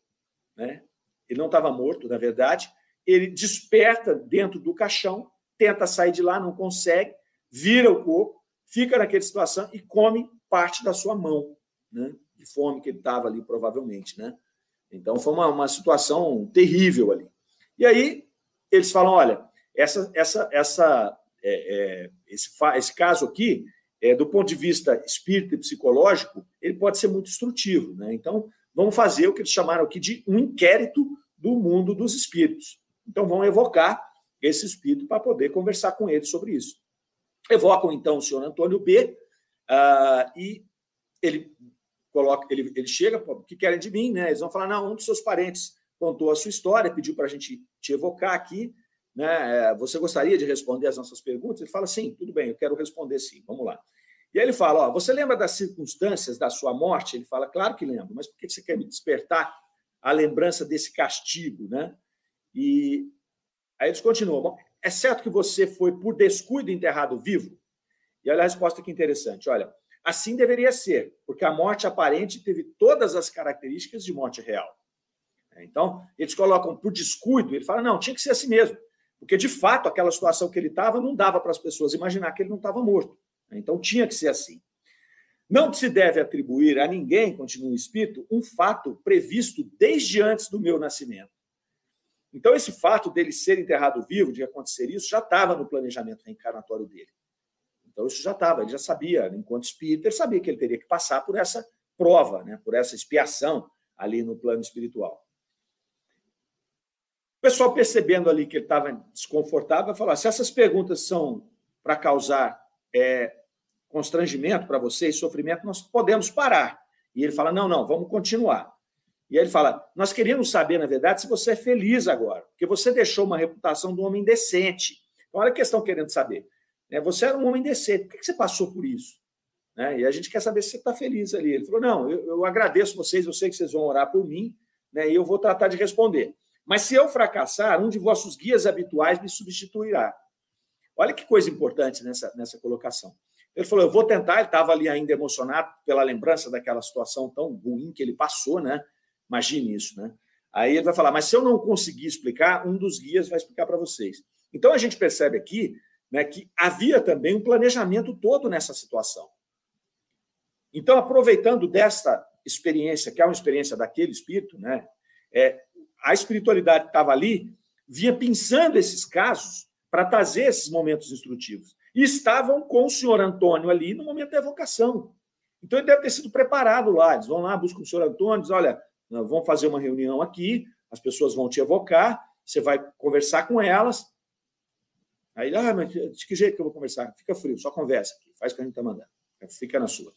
né? Ele não estava morto, na verdade. Ele desperta dentro do caixão, tenta sair de lá, não consegue, vira o corpo, fica naquela situação e come parte da sua mão, né? de fome que ele estava ali, provavelmente. Né? Então, foi uma, uma situação terrível ali. E aí, eles falam: olha, essa, essa, essa, é, é, esse, esse caso aqui, é, do ponto de vista espírita e psicológico, ele pode ser muito instrutivo. Né? Então, vão fazer o que eles chamaram aqui de um inquérito do mundo dos espíritos. Então, vão evocar esse espírito para poder conversar com ele sobre isso. Evocam, então, o senhor Antônio B. Uh, e ele coloca, ele, ele chega, o que querem de mim, né? Eles vão falar, não, um dos seus parentes contou a sua história, pediu para a gente te evocar aqui, né? É, você gostaria de responder as nossas perguntas? Ele fala, sim, tudo bem, eu quero responder sim, vamos lá. E aí ele fala, ó, você lembra das circunstâncias da sua morte? Ele fala, claro que lembro, mas por que você quer me despertar a lembrança desse castigo, né? E aí eles continuam, é certo que você foi por descuido enterrado vivo? E olha a resposta que interessante, olha, assim deveria ser, porque a morte aparente teve todas as características de morte real. Então, eles colocam por descuido, ele fala, não, tinha que ser assim mesmo. Porque, de fato, aquela situação que ele estava não dava para as pessoas imaginar que ele não estava morto. Então, tinha que ser assim. Não se deve atribuir a ninguém, continua o Espírito, um fato previsto desde antes do meu nascimento. Então, esse fato dele ser enterrado vivo, de acontecer isso, já estava no planejamento reencarnatório dele. Então, isso já estava, ele já sabia, enquanto espírito, ele sabia que ele teria que passar por essa prova, né, por essa expiação ali no plano espiritual. O pessoal percebendo ali que ele estava desconfortável, vai falar: se essas perguntas são para causar é, constrangimento para vocês, sofrimento, nós podemos parar. E ele fala: não, não, vamos continuar. E aí ele fala: nós queríamos saber, na verdade, se você é feliz agora, porque você deixou uma reputação de um homem decente. Então, olha a questão querendo saber. Né? Você era um homem decente, por que você passou por isso? Né? E a gente quer saber se você está feliz ali. Ele falou: não, eu, agradeço vocês, eu sei que vocês vão orar por mim, né? e eu vou tratar de responder. Mas se eu fracassar, um de vossos guias habituais me substituirá. Olha que coisa importante nessa, nessa colocação. Ele falou: Eu vou tentar. Ele estava ali ainda emocionado pela lembrança daquela situação tão ruim que ele passou, né? Imagine isso, né? Aí ele vai falar: Mas se eu não conseguir explicar, um dos guias vai explicar para vocês. Então a gente percebe aqui né, que havia também um planejamento todo nessa situação. Então, aproveitando desta experiência, que é uma experiência daquele espírito, né, é, a espiritualidade que estava ali vinha pensando esses casos para trazer esses momentos instrutivos. E estavam com o senhor Antônio ali no momento da evocação. Então ele deve ter sido preparado lá. Eles vão lá, buscam o senhor Antônio, dizem: olha, vamos fazer uma reunião aqui, as pessoas vão te evocar, você vai conversar com elas. Aí, ah, mas de que jeito que eu vou conversar? Fica frio, só conversa aqui, faz o que a gente está mandando. Fica na sua.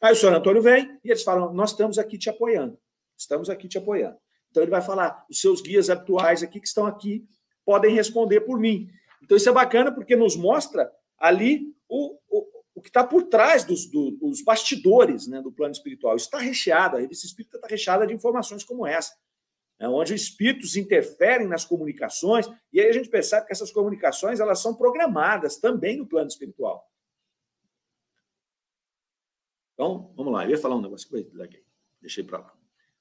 Aí o senhor Antônio vem e eles falam: nós estamos aqui te apoiando. Estamos aqui te apoiando. Então ele vai falar: os seus guias habituais aqui que estão aqui podem responder por mim. Então isso é bacana porque nos mostra ali o, o, o que está por trás dos, do, dos bastidores né, do plano espiritual. Está recheado, a revista espírita está recheada de informações como essa, né, onde os espíritos interferem nas comunicações, e aí a gente percebe que essas comunicações elas são programadas também no plano espiritual. Então, vamos lá, eu ia falar um negócio que eu deixei para lá.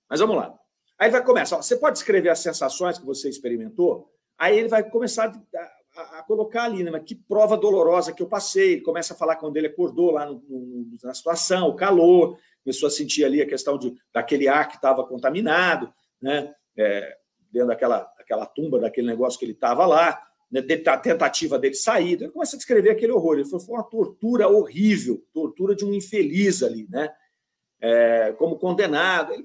Mas vamos lá. Aí vai começar. Você pode escrever as sensações que você experimentou? Aí ele vai começar a, a, colocar ali, né? Que prova dolorosa que eu passei. Ele começa a falar quando ele acordou lá no, no, na situação, o calor, começou a sentir ali a questão de, daquele ar que estava contaminado, né? É, dentro daquela, daquela tumba, daquele negócio que ele estava lá, né? a tentativa dele sair. Então ele começa a descrever aquele horror. Ele falou, foi uma tortura horrível, tortura de um infeliz ali, né? É, como condenado. Ele,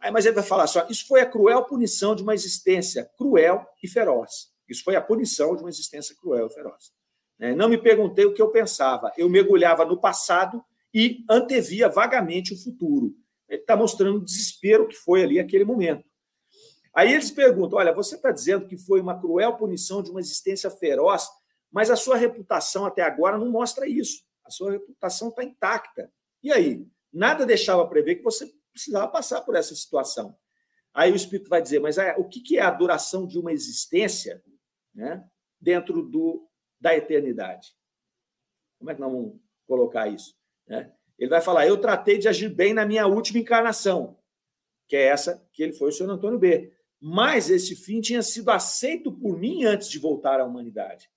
Aí, mas ele vai falar só, isso foi a cruel punição de uma existência cruel e feroz. Isso foi a punição de uma existência cruel e feroz. É, não me perguntei o que eu pensava. Eu mergulhava no passado e antevia vagamente o futuro. Ele está mostrando o desespero que foi ali aquele momento. Aí eles perguntam: olha, você está dizendo que foi uma cruel punição de uma existência feroz, mas a sua reputação até agora não mostra isso. A sua reputação está intacta. E aí? Nada deixava prever que você precisava passar por essa situação. Aí o Espírito vai dizer, mas é, o que é a duração de uma existência né, dentro do, da eternidade? Como é que nós vamos colocar isso? Né? Ele vai falar, eu tratei de agir bem na minha última encarnação, que é essa que ele foi o senhor Antônio B. Mas esse fim tinha sido aceito por mim antes de voltar à humanidade.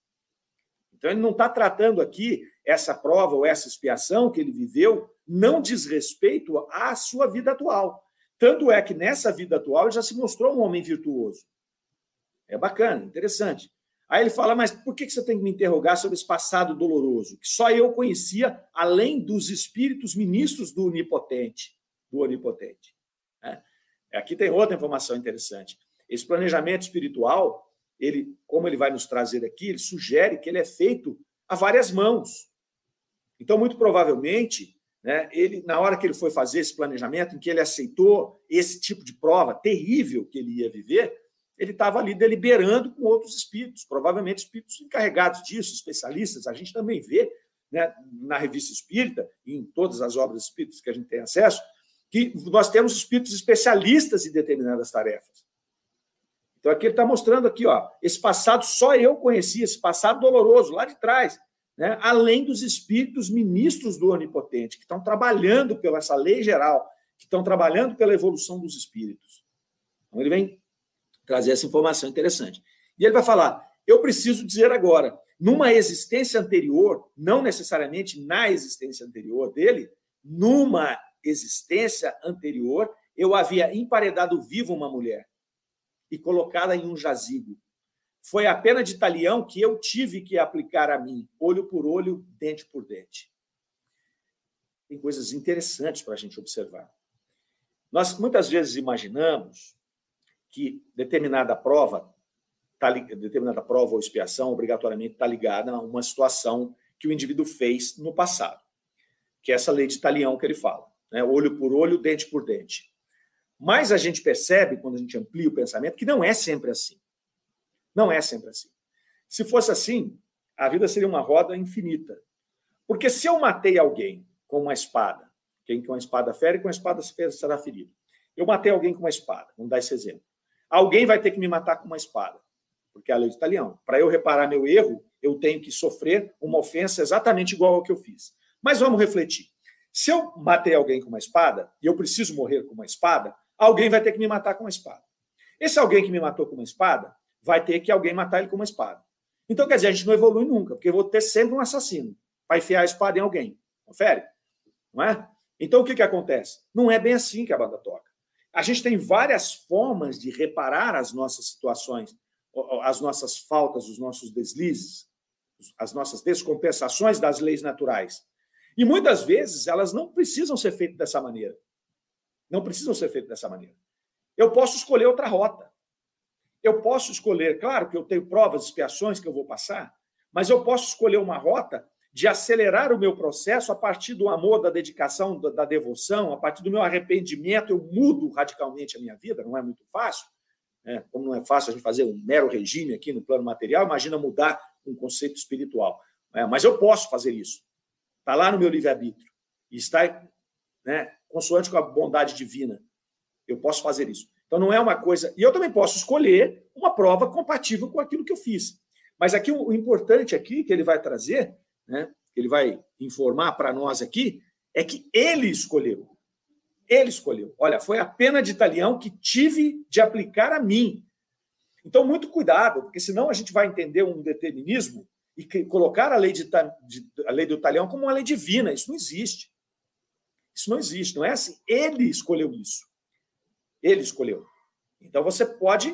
Então ele não está tratando aqui essa prova ou essa expiação que ele viveu não diz respeito à sua vida atual. Tanto é que nessa vida atual ele já se mostrou um homem virtuoso. É bacana, interessante. Aí ele fala, mas por que você tem que me interrogar sobre esse passado doloroso? Que só eu conhecia, além dos espíritos ministros do Onipotente. Do Onipotente. É. Aqui tem outra informação interessante. Esse planejamento espiritual, ele, como ele vai nos trazer aqui, ele sugere que ele é feito a várias mãos. Então, muito provavelmente, né, ele, na hora que ele foi fazer esse planejamento, em que ele aceitou esse tipo de prova terrível que ele ia viver, ele estava ali deliberando com outros espíritos, provavelmente espíritos encarregados disso, especialistas. A gente também vê né, na revista espírita, e em todas as obras espíritas que a gente tem acesso, que nós temos espíritos especialistas em determinadas tarefas. Então, aqui ele está mostrando aqui, ó, esse passado só eu conhecia, esse passado doloroso, lá de trás, né? além dos espíritos ministros do Onipotente, que estão trabalhando pela essa lei geral, que estão trabalhando pela evolução dos espíritos. Então, ele vem trazer essa informação interessante. E ele vai falar: eu preciso dizer agora, numa existência anterior, não necessariamente na existência anterior dele, numa existência anterior, eu havia emparedado vivo uma mulher e colocada em um jazigo. Foi a pena de talião que eu tive que aplicar a mim, olho por olho, dente por dente. Tem coisas interessantes para a gente observar. Nós muitas vezes imaginamos que determinada prova, tá, determinada prova ou expiação, obrigatoriamente está ligada a uma situação que o indivíduo fez no passado, que é essa lei de talião que ele fala, né? olho por olho, dente por dente. Mas a gente percebe, quando a gente amplia o pensamento, que não é sempre assim. Não é sempre assim. Se fosse assim, a vida seria uma roda infinita. Porque se eu matei alguém com uma espada, quem com uma espada fere, com uma espada será ferido. Eu matei alguém com uma espada, vamos dar esse exemplo. Alguém vai ter que me matar com uma espada, porque é a lei de italiano. Para eu reparar meu erro, eu tenho que sofrer uma ofensa exatamente igual ao que eu fiz. Mas vamos refletir. Se eu matei alguém com uma espada e eu preciso morrer com uma espada, alguém vai ter que me matar com uma espada. Esse alguém que me matou com uma espada vai ter que alguém matar ele com uma espada. Então, quer dizer, a gente não evolui nunca, porque eu vou ter sempre um assassino para enfiar a espada em alguém. Confere? Não é? Então, o que, que acontece? Não é bem assim que a banda toca. A gente tem várias formas de reparar as nossas situações, as nossas faltas, os nossos deslizes, as nossas descompensações das leis naturais. E muitas vezes elas não precisam ser feitas dessa maneira. Não precisam ser feitas dessa maneira. Eu posso escolher outra rota. Eu posso escolher, claro que eu tenho provas, expiações que eu vou passar, mas eu posso escolher uma rota de acelerar o meu processo a partir do amor, da dedicação, da, devoção, a partir do meu arrependimento, eu mudo radicalmente a minha vida, não é muito fácil. Né? Como não é fácil a gente fazer um mero regime aqui no plano material, imagina mudar um conceito espiritual. Né? Mas eu posso fazer isso. Está lá no meu livre-arbítrio. E está né, consoante com a bondade divina. Eu posso fazer isso. Então não é uma coisa. E eu também posso escolher uma prova compatível com aquilo que eu fiz. Mas aqui o importante aqui que ele vai trazer, né, que ele vai informar para nós aqui, é que ele escolheu. Ele escolheu. Olha, foi a pena de talião que tive de aplicar a mim. Então, muito cuidado, porque senão a gente vai entender um determinismo e colocar a lei, de, de, a lei do talião como uma lei divina. Isso não existe. Isso não existe, não é assim. Ele escolheu isso. Ele escolheu. Então você pode,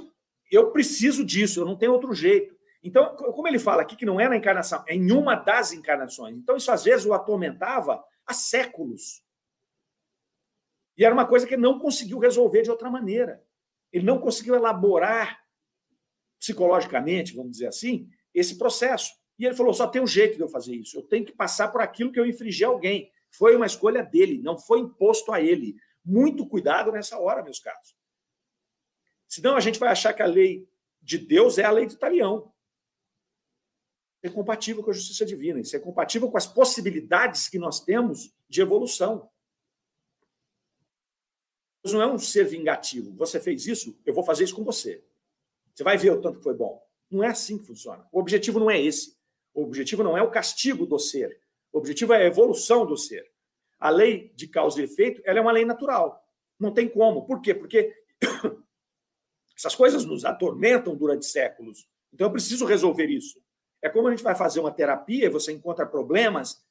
eu preciso disso, eu não tenho outro jeito. Então, como ele fala aqui que não é na encarnação, é em uma das encarnações. Então isso às vezes o atormentava há séculos. E era uma coisa que ele não conseguiu resolver de outra maneira. Ele não conseguiu elaborar psicologicamente, vamos dizer assim, esse processo. E ele falou: só tem um jeito de eu fazer isso. Eu tenho que passar por aquilo que eu infringi a alguém. Foi uma escolha dele, não foi imposto a ele. Muito cuidado nessa hora, meus caros. Senão a gente vai achar que a lei de Deus é a lei do talião. É compatível com a justiça divina, isso é compatível com as possibilidades que nós temos de evolução. Deus não é um ser vingativo. Você fez isso, eu vou fazer isso com você. Você vai ver o tanto que foi bom. Não é assim que funciona. O objetivo não é esse. O objetivo não é o castigo do ser. O objetivo é a evolução do ser. A lei de causa e efeito ela é uma lei natural. Não tem como. Por quê? Porque essas coisas nos atormentam durante séculos. Então eu preciso resolver isso. É como a gente vai fazer uma terapia, você encontra problemas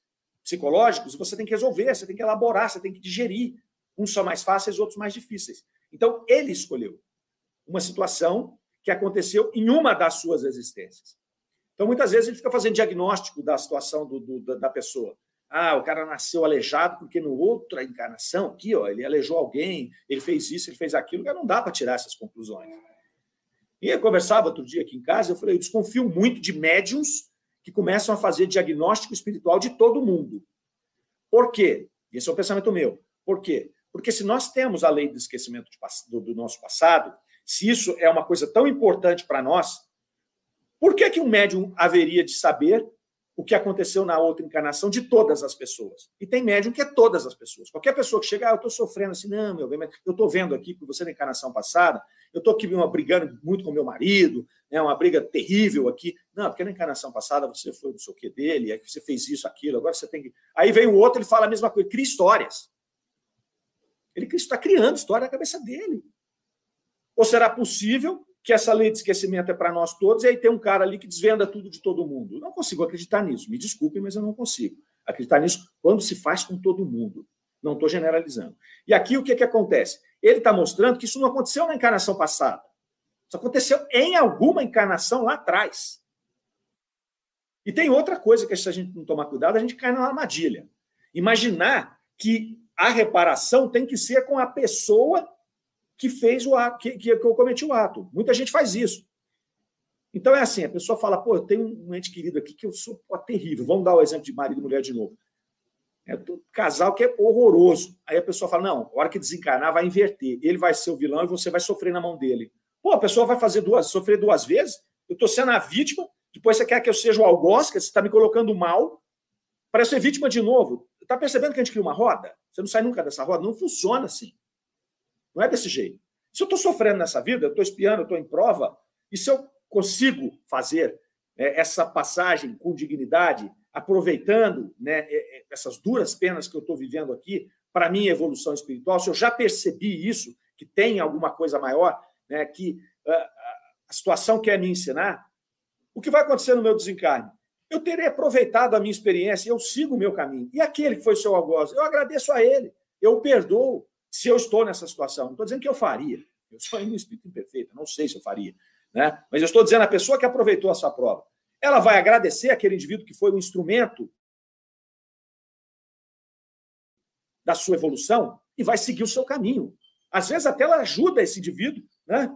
psicológicos, você tem que resolver, você tem que elaborar, você tem que digerir. Uns são mais fáceis, outros mais difíceis. Então ele escolheu uma situação que aconteceu em uma das suas existências. Então, muitas vezes, a gente fica fazendo diagnóstico da situação do, do, da pessoa. Ah, o cara nasceu aleijado porque no outra encarnação aqui, ó, ele aleijou alguém, ele fez isso, ele fez aquilo, não dá para tirar essas conclusões. E eu conversava outro dia aqui em casa, eu falei, eu desconfio muito de médiums que começam a fazer diagnóstico espiritual de todo mundo. Por quê? Esse é o pensamento meu. Por quê? Porque se nós temos a lei do esquecimento do, do nosso passado, se isso é uma coisa tão importante para nós, por que, que um médium haveria de saber o que aconteceu na outra encarnação de todas as pessoas? E tem médium que é todas as pessoas. Qualquer pessoa que chega, ah, eu estou sofrendo assim, não, meu bem, eu estou vendo aqui que você na encarnação passada, eu estou aqui uma, brigando muito com meu marido, né, uma briga terrível aqui. Não, porque na encarnação passada você foi não sei o que dele, aí você fez isso, aquilo, agora você tem que. Aí vem o outro, ele fala a mesma coisa, cria histórias. Ele está criando história na cabeça dele. Ou será possível que essa lei de esquecimento é para nós todos e aí tem um cara ali que desvenda tudo de todo mundo? Eu não consigo acreditar nisso. Me desculpem, mas eu não consigo acreditar nisso quando se faz com todo mundo. Não estou generalizando. E aqui o que, que acontece? Ele está mostrando que isso não aconteceu na encarnação passada. Isso aconteceu em alguma encarnação lá atrás. E tem outra coisa que se a gente não tomar cuidado, a gente cai na armadilha. Imaginar que a reparação tem que ser com a pessoa que fez o ato, que, que, eu cometi o ato. Muita gente faz isso. Então é assim, a pessoa fala, pô, eu tenho um ente querido aqui que eu sou pô, terrível. Vamos dar o exemplo de marido e mulher de novo. É um casal que é horroroso. Aí a pessoa fala, não, a hora que desencarnar vai inverter. Ele vai ser o vilão e você vai sofrer na mão dele. Pô, a pessoa vai fazer duas, sofrer duas vezes? Eu estou sendo a vítima, depois você quer que eu seja o algoz, que você está me colocando mal, para ser vítima de novo. Está percebendo que a gente cria uma roda? Você não sai nunca dessa roda? Não funciona assim. Não é desse jeito. Se eu estou sofrendo nessa vida, eu estou espiando, eu estou em prova, e se eu consigo fazer é, essa passagem com dignidade, aproveitando né, essas duras penas que eu estou vivendo aqui para minha evolução espiritual, se eu já percebi isso, que tem alguma coisa maior, né, que uh, a situação quer me ensinar, o que vai acontecer no meu desencarne? Eu terei aproveitado a minha experiência, eu sigo o meu caminho. E aquele que foi seu algoz, eu agradeço a ele, eu o perdoo, se eu estou nessa situação. Não estou dizendo que eu faria. Eu sou ainda um espírito imperfeito, não sei se eu faria. Né? Mas eu estou dizendo a pessoa que aproveitou a sua prova. Ela vai agradecer aquele indivíduo que foi um instrumento da sua evolução e vai seguir o seu caminho. Às vezes até ela ajuda esse indivíduo, né?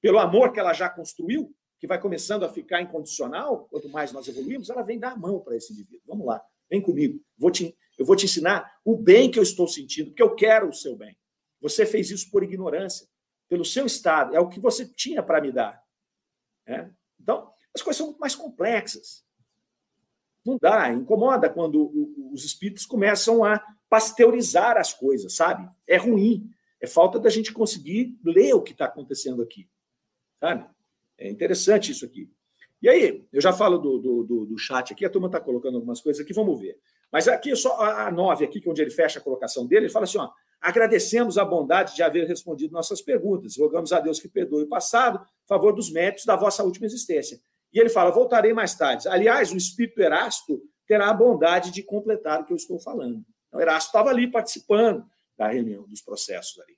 pelo amor que ela já construiu, que vai começando a ficar incondicional, quanto mais nós evoluímos, ela vem dar a mão para esse indivíduo. Vamos lá, vem comigo. Vou te, eu vou te ensinar o bem que eu estou sentindo, porque eu quero o seu bem. Você fez isso por ignorância, pelo seu estado, é o que você tinha para me dar. É? Então, as coisas são muito mais complexas. Não dá, incomoda quando os espíritos começam a pasteurizar as coisas, sabe? É ruim. É falta da gente conseguir ler o que está acontecendo aqui. Sabe? É interessante isso aqui. E aí, eu já falo do, do, do, do chat aqui, a turma está colocando algumas coisas aqui, vamos ver. Mas aqui, só a nove aqui, que é onde ele fecha a colocação dele, ele fala assim: ó, agradecemos a bondade de haver respondido nossas perguntas. Rogamos a Deus que perdoe o passado, favor dos méritos da vossa última existência. E ele fala: voltarei mais tarde. Aliás, o espírito Erasto terá a bondade de completar o que eu estou falando. Então, Erasto estava ali participando da reunião, dos processos ali.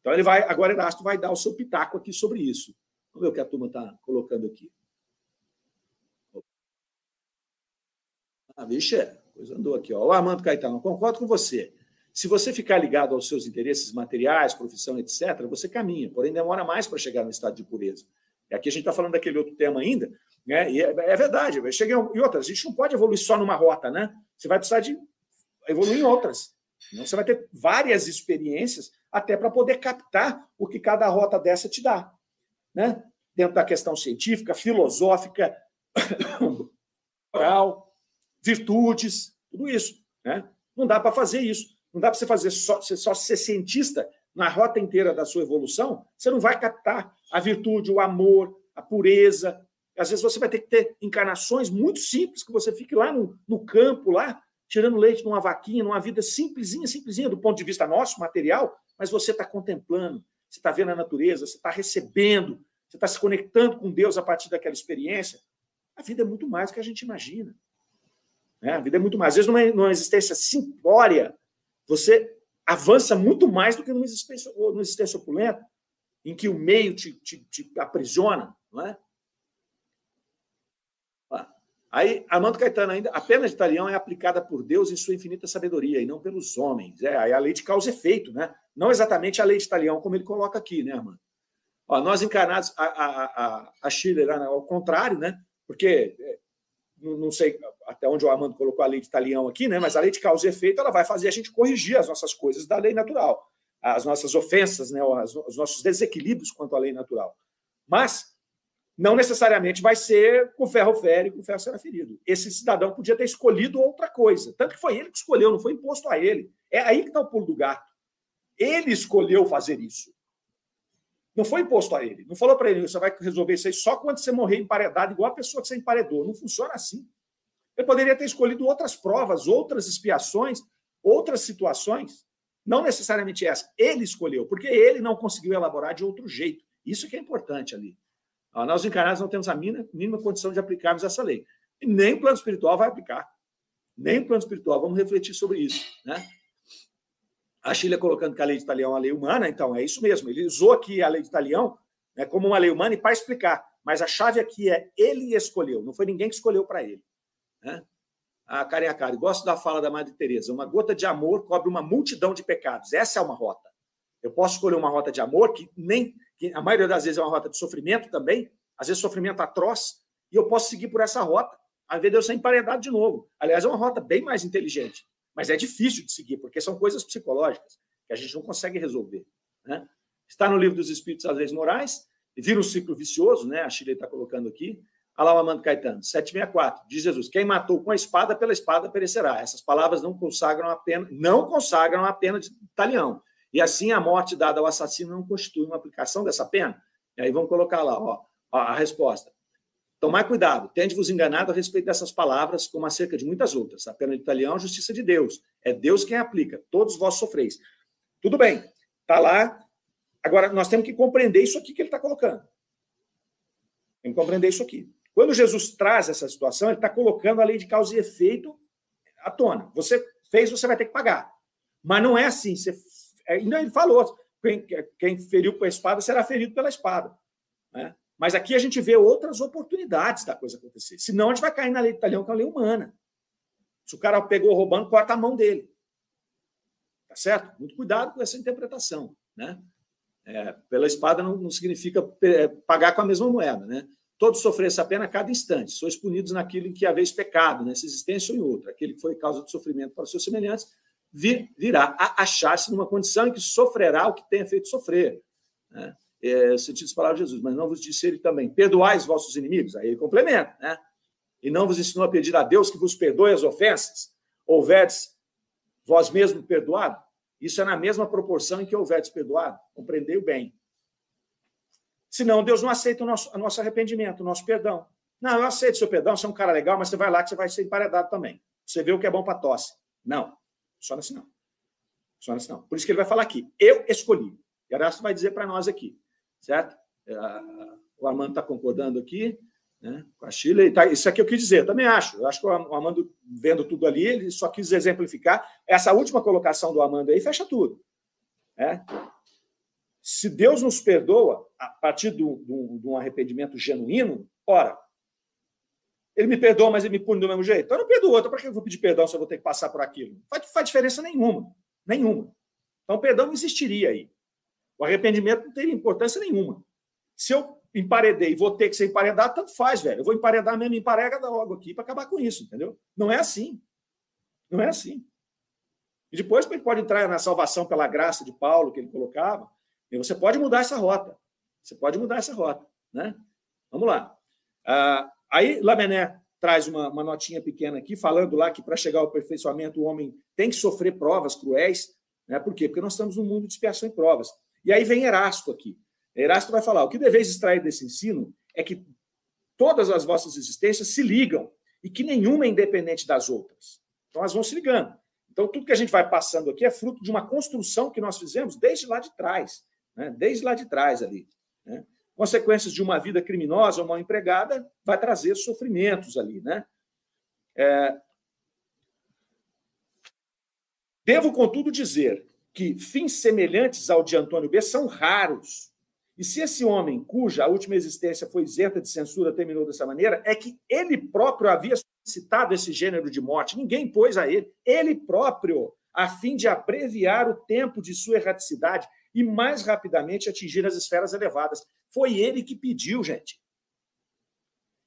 Então, ele vai, agora Erasto vai dar o seu pitaco aqui sobre isso. Vamos ver o que a turma está colocando aqui. Ah, vixe, coisa andou aqui. Ó. O Armando Caetano, concordo com você. Se você ficar ligado aos seus interesses materiais, profissão, etc., você caminha, porém demora mais para chegar no estado de pureza. E aqui a gente está falando daquele outro tema ainda, né? e é, é verdade. Cheguei e outras, a gente não pode evoluir só numa rota, né? Você vai precisar de evoluir em outras. Então, você vai ter várias experiências até para poder captar o que cada rota dessa te dá. Né? Dentro da questão científica, filosófica, moral, virtudes, tudo isso. Né? Não dá para fazer isso. Não dá para você fazer só, só ser cientista na rota inteira da sua evolução. Você não vai captar a virtude, o amor, a pureza. Às vezes você vai ter que ter encarnações muito simples, que você fique lá no, no campo, lá, tirando leite numa vaquinha, numa vida simplesinha, simplesinha, do ponto de vista nosso, material, mas você está contemplando, você está vendo a natureza, você está recebendo, você está se conectando com Deus a partir daquela experiência. A vida é muito mais do que a gente imagina. Né? A vida é muito mais. Às vezes, numa, numa existência simplória, você avança muito mais do que numa existência, numa existência opulenta, em que o meio te, te, te aprisiona, não é? Aí, Armando Caetano ainda, a pena de talião é aplicada por Deus em sua infinita sabedoria e não pelos homens. É, aí a lei de causa e efeito, né? Não exatamente a lei de talião, como ele coloca aqui, né, Armando? Ó, nós encarnados, a, a, a, a Chile era ao contrário, né? Porque, é, não sei até onde o Armando colocou a lei de talião aqui, né? Mas a lei de causa e efeito, ela vai fazer a gente corrigir as nossas coisas da lei natural. As nossas ofensas, né? Os nossos desequilíbrios quanto à lei natural. Mas não necessariamente vai ser com ferro fere, com ferro será ferido. Esse cidadão podia ter escolhido outra coisa. Tanto que foi ele que escolheu, não foi imposto a ele. É aí que está o pulo do gato. Ele escolheu fazer isso. Não foi imposto a ele. Não falou para ele, você vai resolver isso aí só quando você morrer emparedado, igual a pessoa que você emparedou. Não funciona assim. Ele poderia ter escolhido outras provas, outras expiações, outras situações. Não necessariamente essa. Ele escolheu, porque ele não conseguiu elaborar de outro jeito. Isso que é importante ali. Nós encarnados não temos a mínima, condição de aplicarmos essa lei. E nem o plano espiritual vai aplicar. Nem o plano espiritual. Vamos refletir sobre isso. Né? A Chile colocando que a lei de Italião é uma lei humana, então é isso mesmo. Ele usou aqui a lei de Italião né, como uma lei humana e para explicar. Mas a chave aqui é ele escolheu, não foi ninguém que escolheu para ele. Né? A Karen Akari, gosto da fala da Madre Teresa. Uma gota de amor cobre uma multidão de pecados. Essa é uma rota. Eu posso escolher uma rota de amor que nem que a maioria das vezes é uma rota de sofrimento também, às vezes sofrimento atroz, e eu posso seguir por essa rota, ao invés de eu ser emparedado de novo. Aliás, é uma rota bem mais inteligente, mas é difícil de seguir, porque são coisas psicológicas que a gente não consegue resolver. Né? Está no livro dos Espíritos às leis morais, vira um ciclo vicioso, né? a Chile está colocando aqui. Olha lá o Amando Caetano, 764, diz Jesus: quem matou com a espada, pela espada perecerá. Essas palavras não consagram a pena, não consagram a pena de talião. E assim a morte dada ao assassino não constitui uma aplicação dessa pena? E aí vamos colocar lá, ó, a resposta. Tomai cuidado, tende-vos enganado a respeito dessas palavras, como acerca de muitas outras. A pena de italiano é a justiça de Deus. É Deus quem aplica. Todos vós sofreis. Tudo bem, está lá. Agora, nós temos que compreender isso aqui que ele está colocando. Temos que compreender isso aqui. Quando Jesus traz essa situação, ele está colocando a lei de causa e efeito à tona. Você fez, você vai ter que pagar. Mas não é assim. Você Ainda ele falou: quem, quem feriu com a espada será ferido pela espada. Né? Mas aqui a gente vê outras oportunidades da coisa acontecer. Senão a gente vai cair na lei do talhão, que é a lei humana. Se o cara pegou roubando, corta a mão dele. Tá certo? Muito cuidado com essa interpretação. Né? É, pela espada não, não, significa é, pagar com a mesma moeda. Né? Todos sofreram essa pena a cada instante. Sois punidos naquilo em que haveis pecado, nessa existência ou em outra. Aquele que foi causa de sofrimento para os seus semelhantes vir, virá a achar-se numa condição em que sofrerá o que tenha feito sofrer. Né? É, sentido das palavras de Jesus, mas não vos disse ele também, perdoai os vossos inimigos. Aí ele complementa, né? E não vos ensinou a pedir a Deus que vos perdoe as ofensas, houverdes vós mesmo perdoado? Isso é na mesma proporção em que houverdes perdoado. Compreendeu bem. Senão, Deus não aceita o nosso, o nosso arrependimento, o nosso perdão. Não, eu aceito seu perdão, você é um cara legal, mas você vai lá que você vai ser emparedado também. Você vê o que é bom para tosse. Não. Funciona assim não. Funciona assim não. Por isso que ele vai falar aqui. Eu escolhi. E Erasto vai dizer para nós aqui. Certo? É, o Armando está concordando aqui né, com a Chile. Tá, isso aqui eu quis dizer, eu também acho. Eu acho que o Armando, vendo tudo ali, ele só quis exemplificar. Essa última colocação do Armando aí fecha tudo. Né? Se Deus nos perdoa a partir de um arrependimento genuíno, ora, ele me perdoa, mas ele me pune do mesmo jeito. Eu não perdoo Então, para que eu vou pedir perdão se eu vou ter que passar por aquilo? Não faz, faz diferença nenhuma. Nenhuma. Então, perdão não existiria aí. O arrependimento não teria importância nenhuma. Se eu emparedei e vou ter que ser emparedado, tanto faz, velho. Eu vou emparedar mesmo, emparega logo aqui para acabar com isso, entendeu? Não é assim. Não é assim. E depois ele pode entrar na salvação pela graça de Paulo, que ele colocava, e você pode mudar essa rota. Você pode mudar essa rota. Né? Vamos lá. Ah, Aí Lamené traz uma, uma notinha pequena aqui, falando lá que para chegar ao aperfeiçoamento o homem tem que sofrer provas cruéis. Né? Por quê? Porque nós estamos num mundo de expiação e provas. E aí vem Erasto aqui. Erasto vai falar: o que deveis extrair desse ensino é que todas as vossas existências se ligam e que nenhuma é independente das outras. Então elas vão se ligando. Então tudo que a gente vai passando aqui é fruto de uma construção que nós fizemos desde lá de trás, né? desde lá de trás ali. Né? consequências de uma vida criminosa ou mal empregada vai trazer sofrimentos ali, né? É... Devo, contudo, dizer que fins semelhantes ao de Antônio B são raros E se esse homem, cuja última existência foi isenta de censura, terminou dessa maneira, é que ele próprio havia citado esse gênero de morte, ninguém pôs a ele, ele próprio, a fim de abreviar o tempo de sua erraticidade e mais rapidamente atingir as esferas elevadas. Foi ele que pediu, gente.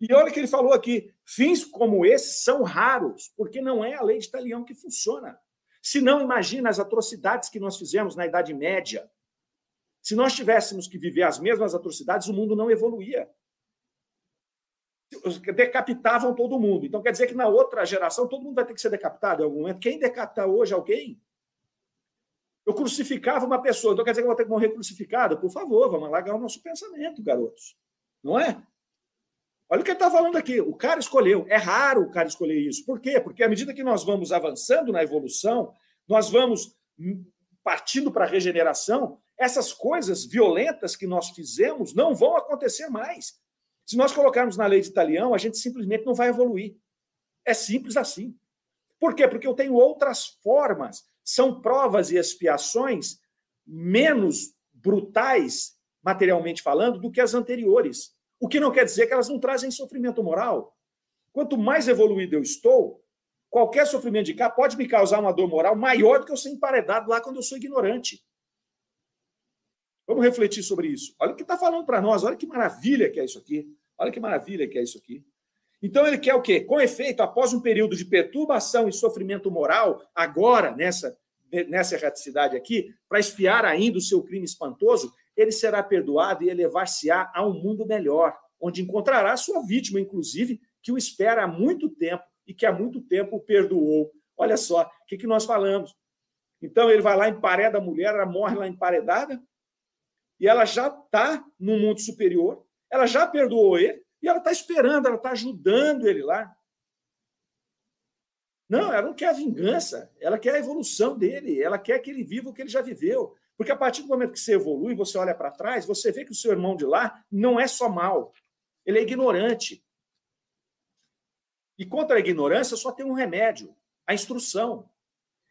E olha o que ele falou aqui: fins como esses são raros, porque não é a lei de Talião que funciona. Se não, imagina as atrocidades que nós fizemos na Idade Média. Se nós tivéssemos que viver as mesmas atrocidades, o mundo não evoluía. Decapitavam todo mundo. Então quer dizer que na outra geração todo mundo vai ter que ser decapitado em algum momento. Quem decapita hoje alguém? Eu crucificava uma pessoa, então quer dizer que eu vou ter que morrer crucificado? Por favor, vamos alargar o nosso pensamento, garotos. Não é? Olha o que ele está falando aqui. O cara escolheu. É raro o cara escolher isso. Por quê? Porque à medida que nós vamos avançando na evolução, nós vamos partindo para a regeneração, essas coisas violentas que nós fizemos não vão acontecer mais. Se nós colocarmos na lei de Italião, a gente simplesmente não vai evoluir. É simples assim. Por quê? Porque eu tenho outras formas. São provas e expiações menos brutais, materialmente falando, do que as anteriores. O que não quer dizer que elas não trazem sofrimento moral. Quanto mais evoluído eu estou, qualquer sofrimento de cá pode me causar uma dor moral maior do que eu ser emparedado lá quando eu sou ignorante. Vamos refletir sobre isso. Olha o que está falando para nós, olha que maravilha que é isso aqui. Olha que maravilha que é isso aqui. Então ele quer o quê? Com efeito, após um período de perturbação e sofrimento moral, agora, nessa, nessa erraticidade aqui, para espiar ainda o seu crime espantoso, ele será perdoado e elevar-se-á a um mundo melhor, onde encontrará sua vítima, inclusive, que o espera há muito tempo e que há muito tempo o perdoou. Olha só, o que, que nós falamos? Então ele vai lá, empareda a mulher, ela morre lá emparedada, e ela já está no mundo superior, ela já perdoou ele, e ela está esperando, ela está ajudando ele lá. Não, ela não quer a vingança, ela quer a evolução dele, ela quer que ele viva o que ele já viveu. Porque a partir do momento que você evolui, você olha para trás, você vê que o seu irmão de lá não é só mal, ele é ignorante. E contra a ignorância só tem um remédio: a instrução.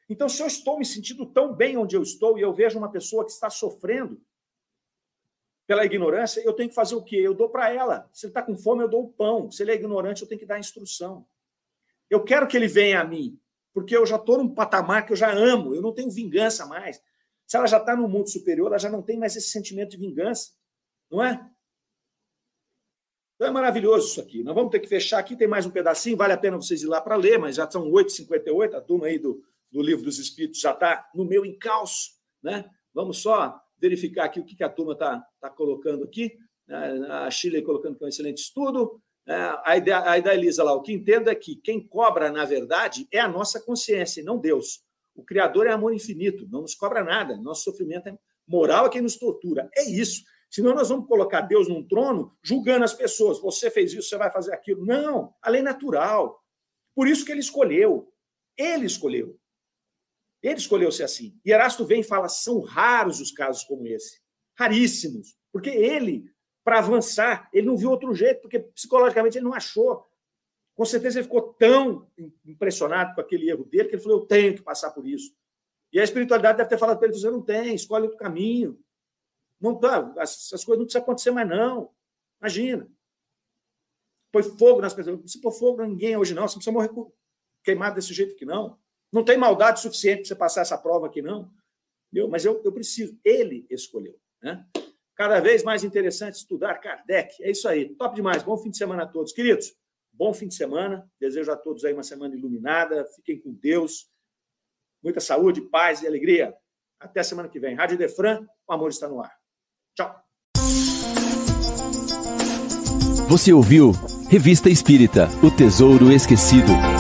Então, se eu estou me sentindo tão bem onde eu estou e eu vejo uma pessoa que está sofrendo pela ignorância, eu tenho que fazer o quê? Eu dou para ela. Se ele está com fome, eu dou o pão. Se ele é ignorante, eu tenho que dar a instrução. Eu quero que ele venha a mim, porque eu já estou num patamar que eu já amo, eu não tenho vingança mais. Se ela já está no mundo superior, ela já não tem mais esse sentimento de vingança, não é? Então é maravilhoso isso aqui. Nós vamos ter que fechar aqui, tem mais um pedacinho, vale a pena vocês ir lá para ler, mas já são 8h58, a turma aí do, do Livro dos Espíritos já está no meu encalço, né? Vamos só verificar aqui o que, que a turma está tá colocando aqui. A Chile colocando que é um excelente estudo. É, a ideia, a ideia Elisa lá, o que entendo é que quem cobra, na verdade, é a nossa consciência e não Deus. O Criador é amor infinito, não nos cobra nada. Nosso sofrimento é moral, é quem nos tortura. É isso. Senão nós vamos colocar Deus num trono julgando as pessoas. Você fez isso, você vai fazer aquilo. Não, a lei natural. Por isso que ele escolheu. Ele escolheu. Ele escolheu ser assim. E Erasto vem e fala: são raros os casos como esse. Raríssimos. Porque ele, para avançar, ele não viu outro jeito, porque psicologicamente ele não achou. Com certeza ele ficou tão impressionado com aquele erro dele que ele falou: eu tenho que passar por isso. E a espiritualidade deve ter falado para ele: você não tem, escolhe outro caminho. Não tá, essas coisas não precisam acontecer mais, não. Imagina. Põe fogo nas pessoas. Não precisa pôr fogo em ninguém hoje, não. Você não precisa morrer queimado desse jeito que não. Não tem maldade suficiente para você passar essa prova aqui, não. Mas eu, eu preciso. Ele escolheu. Né? Cada vez mais interessante estudar Kardec. É isso aí. Top demais. Bom fim de semana a todos. Queridos, Bom fim de semana. Desejo a todos aí uma semana iluminada. Fiquem com Deus. Muita saúde, paz e alegria. Até semana que vem. Rádio Defran, o amor está no ar. Tchau. Você ouviu Revista Espírita O Tesouro Esquecido.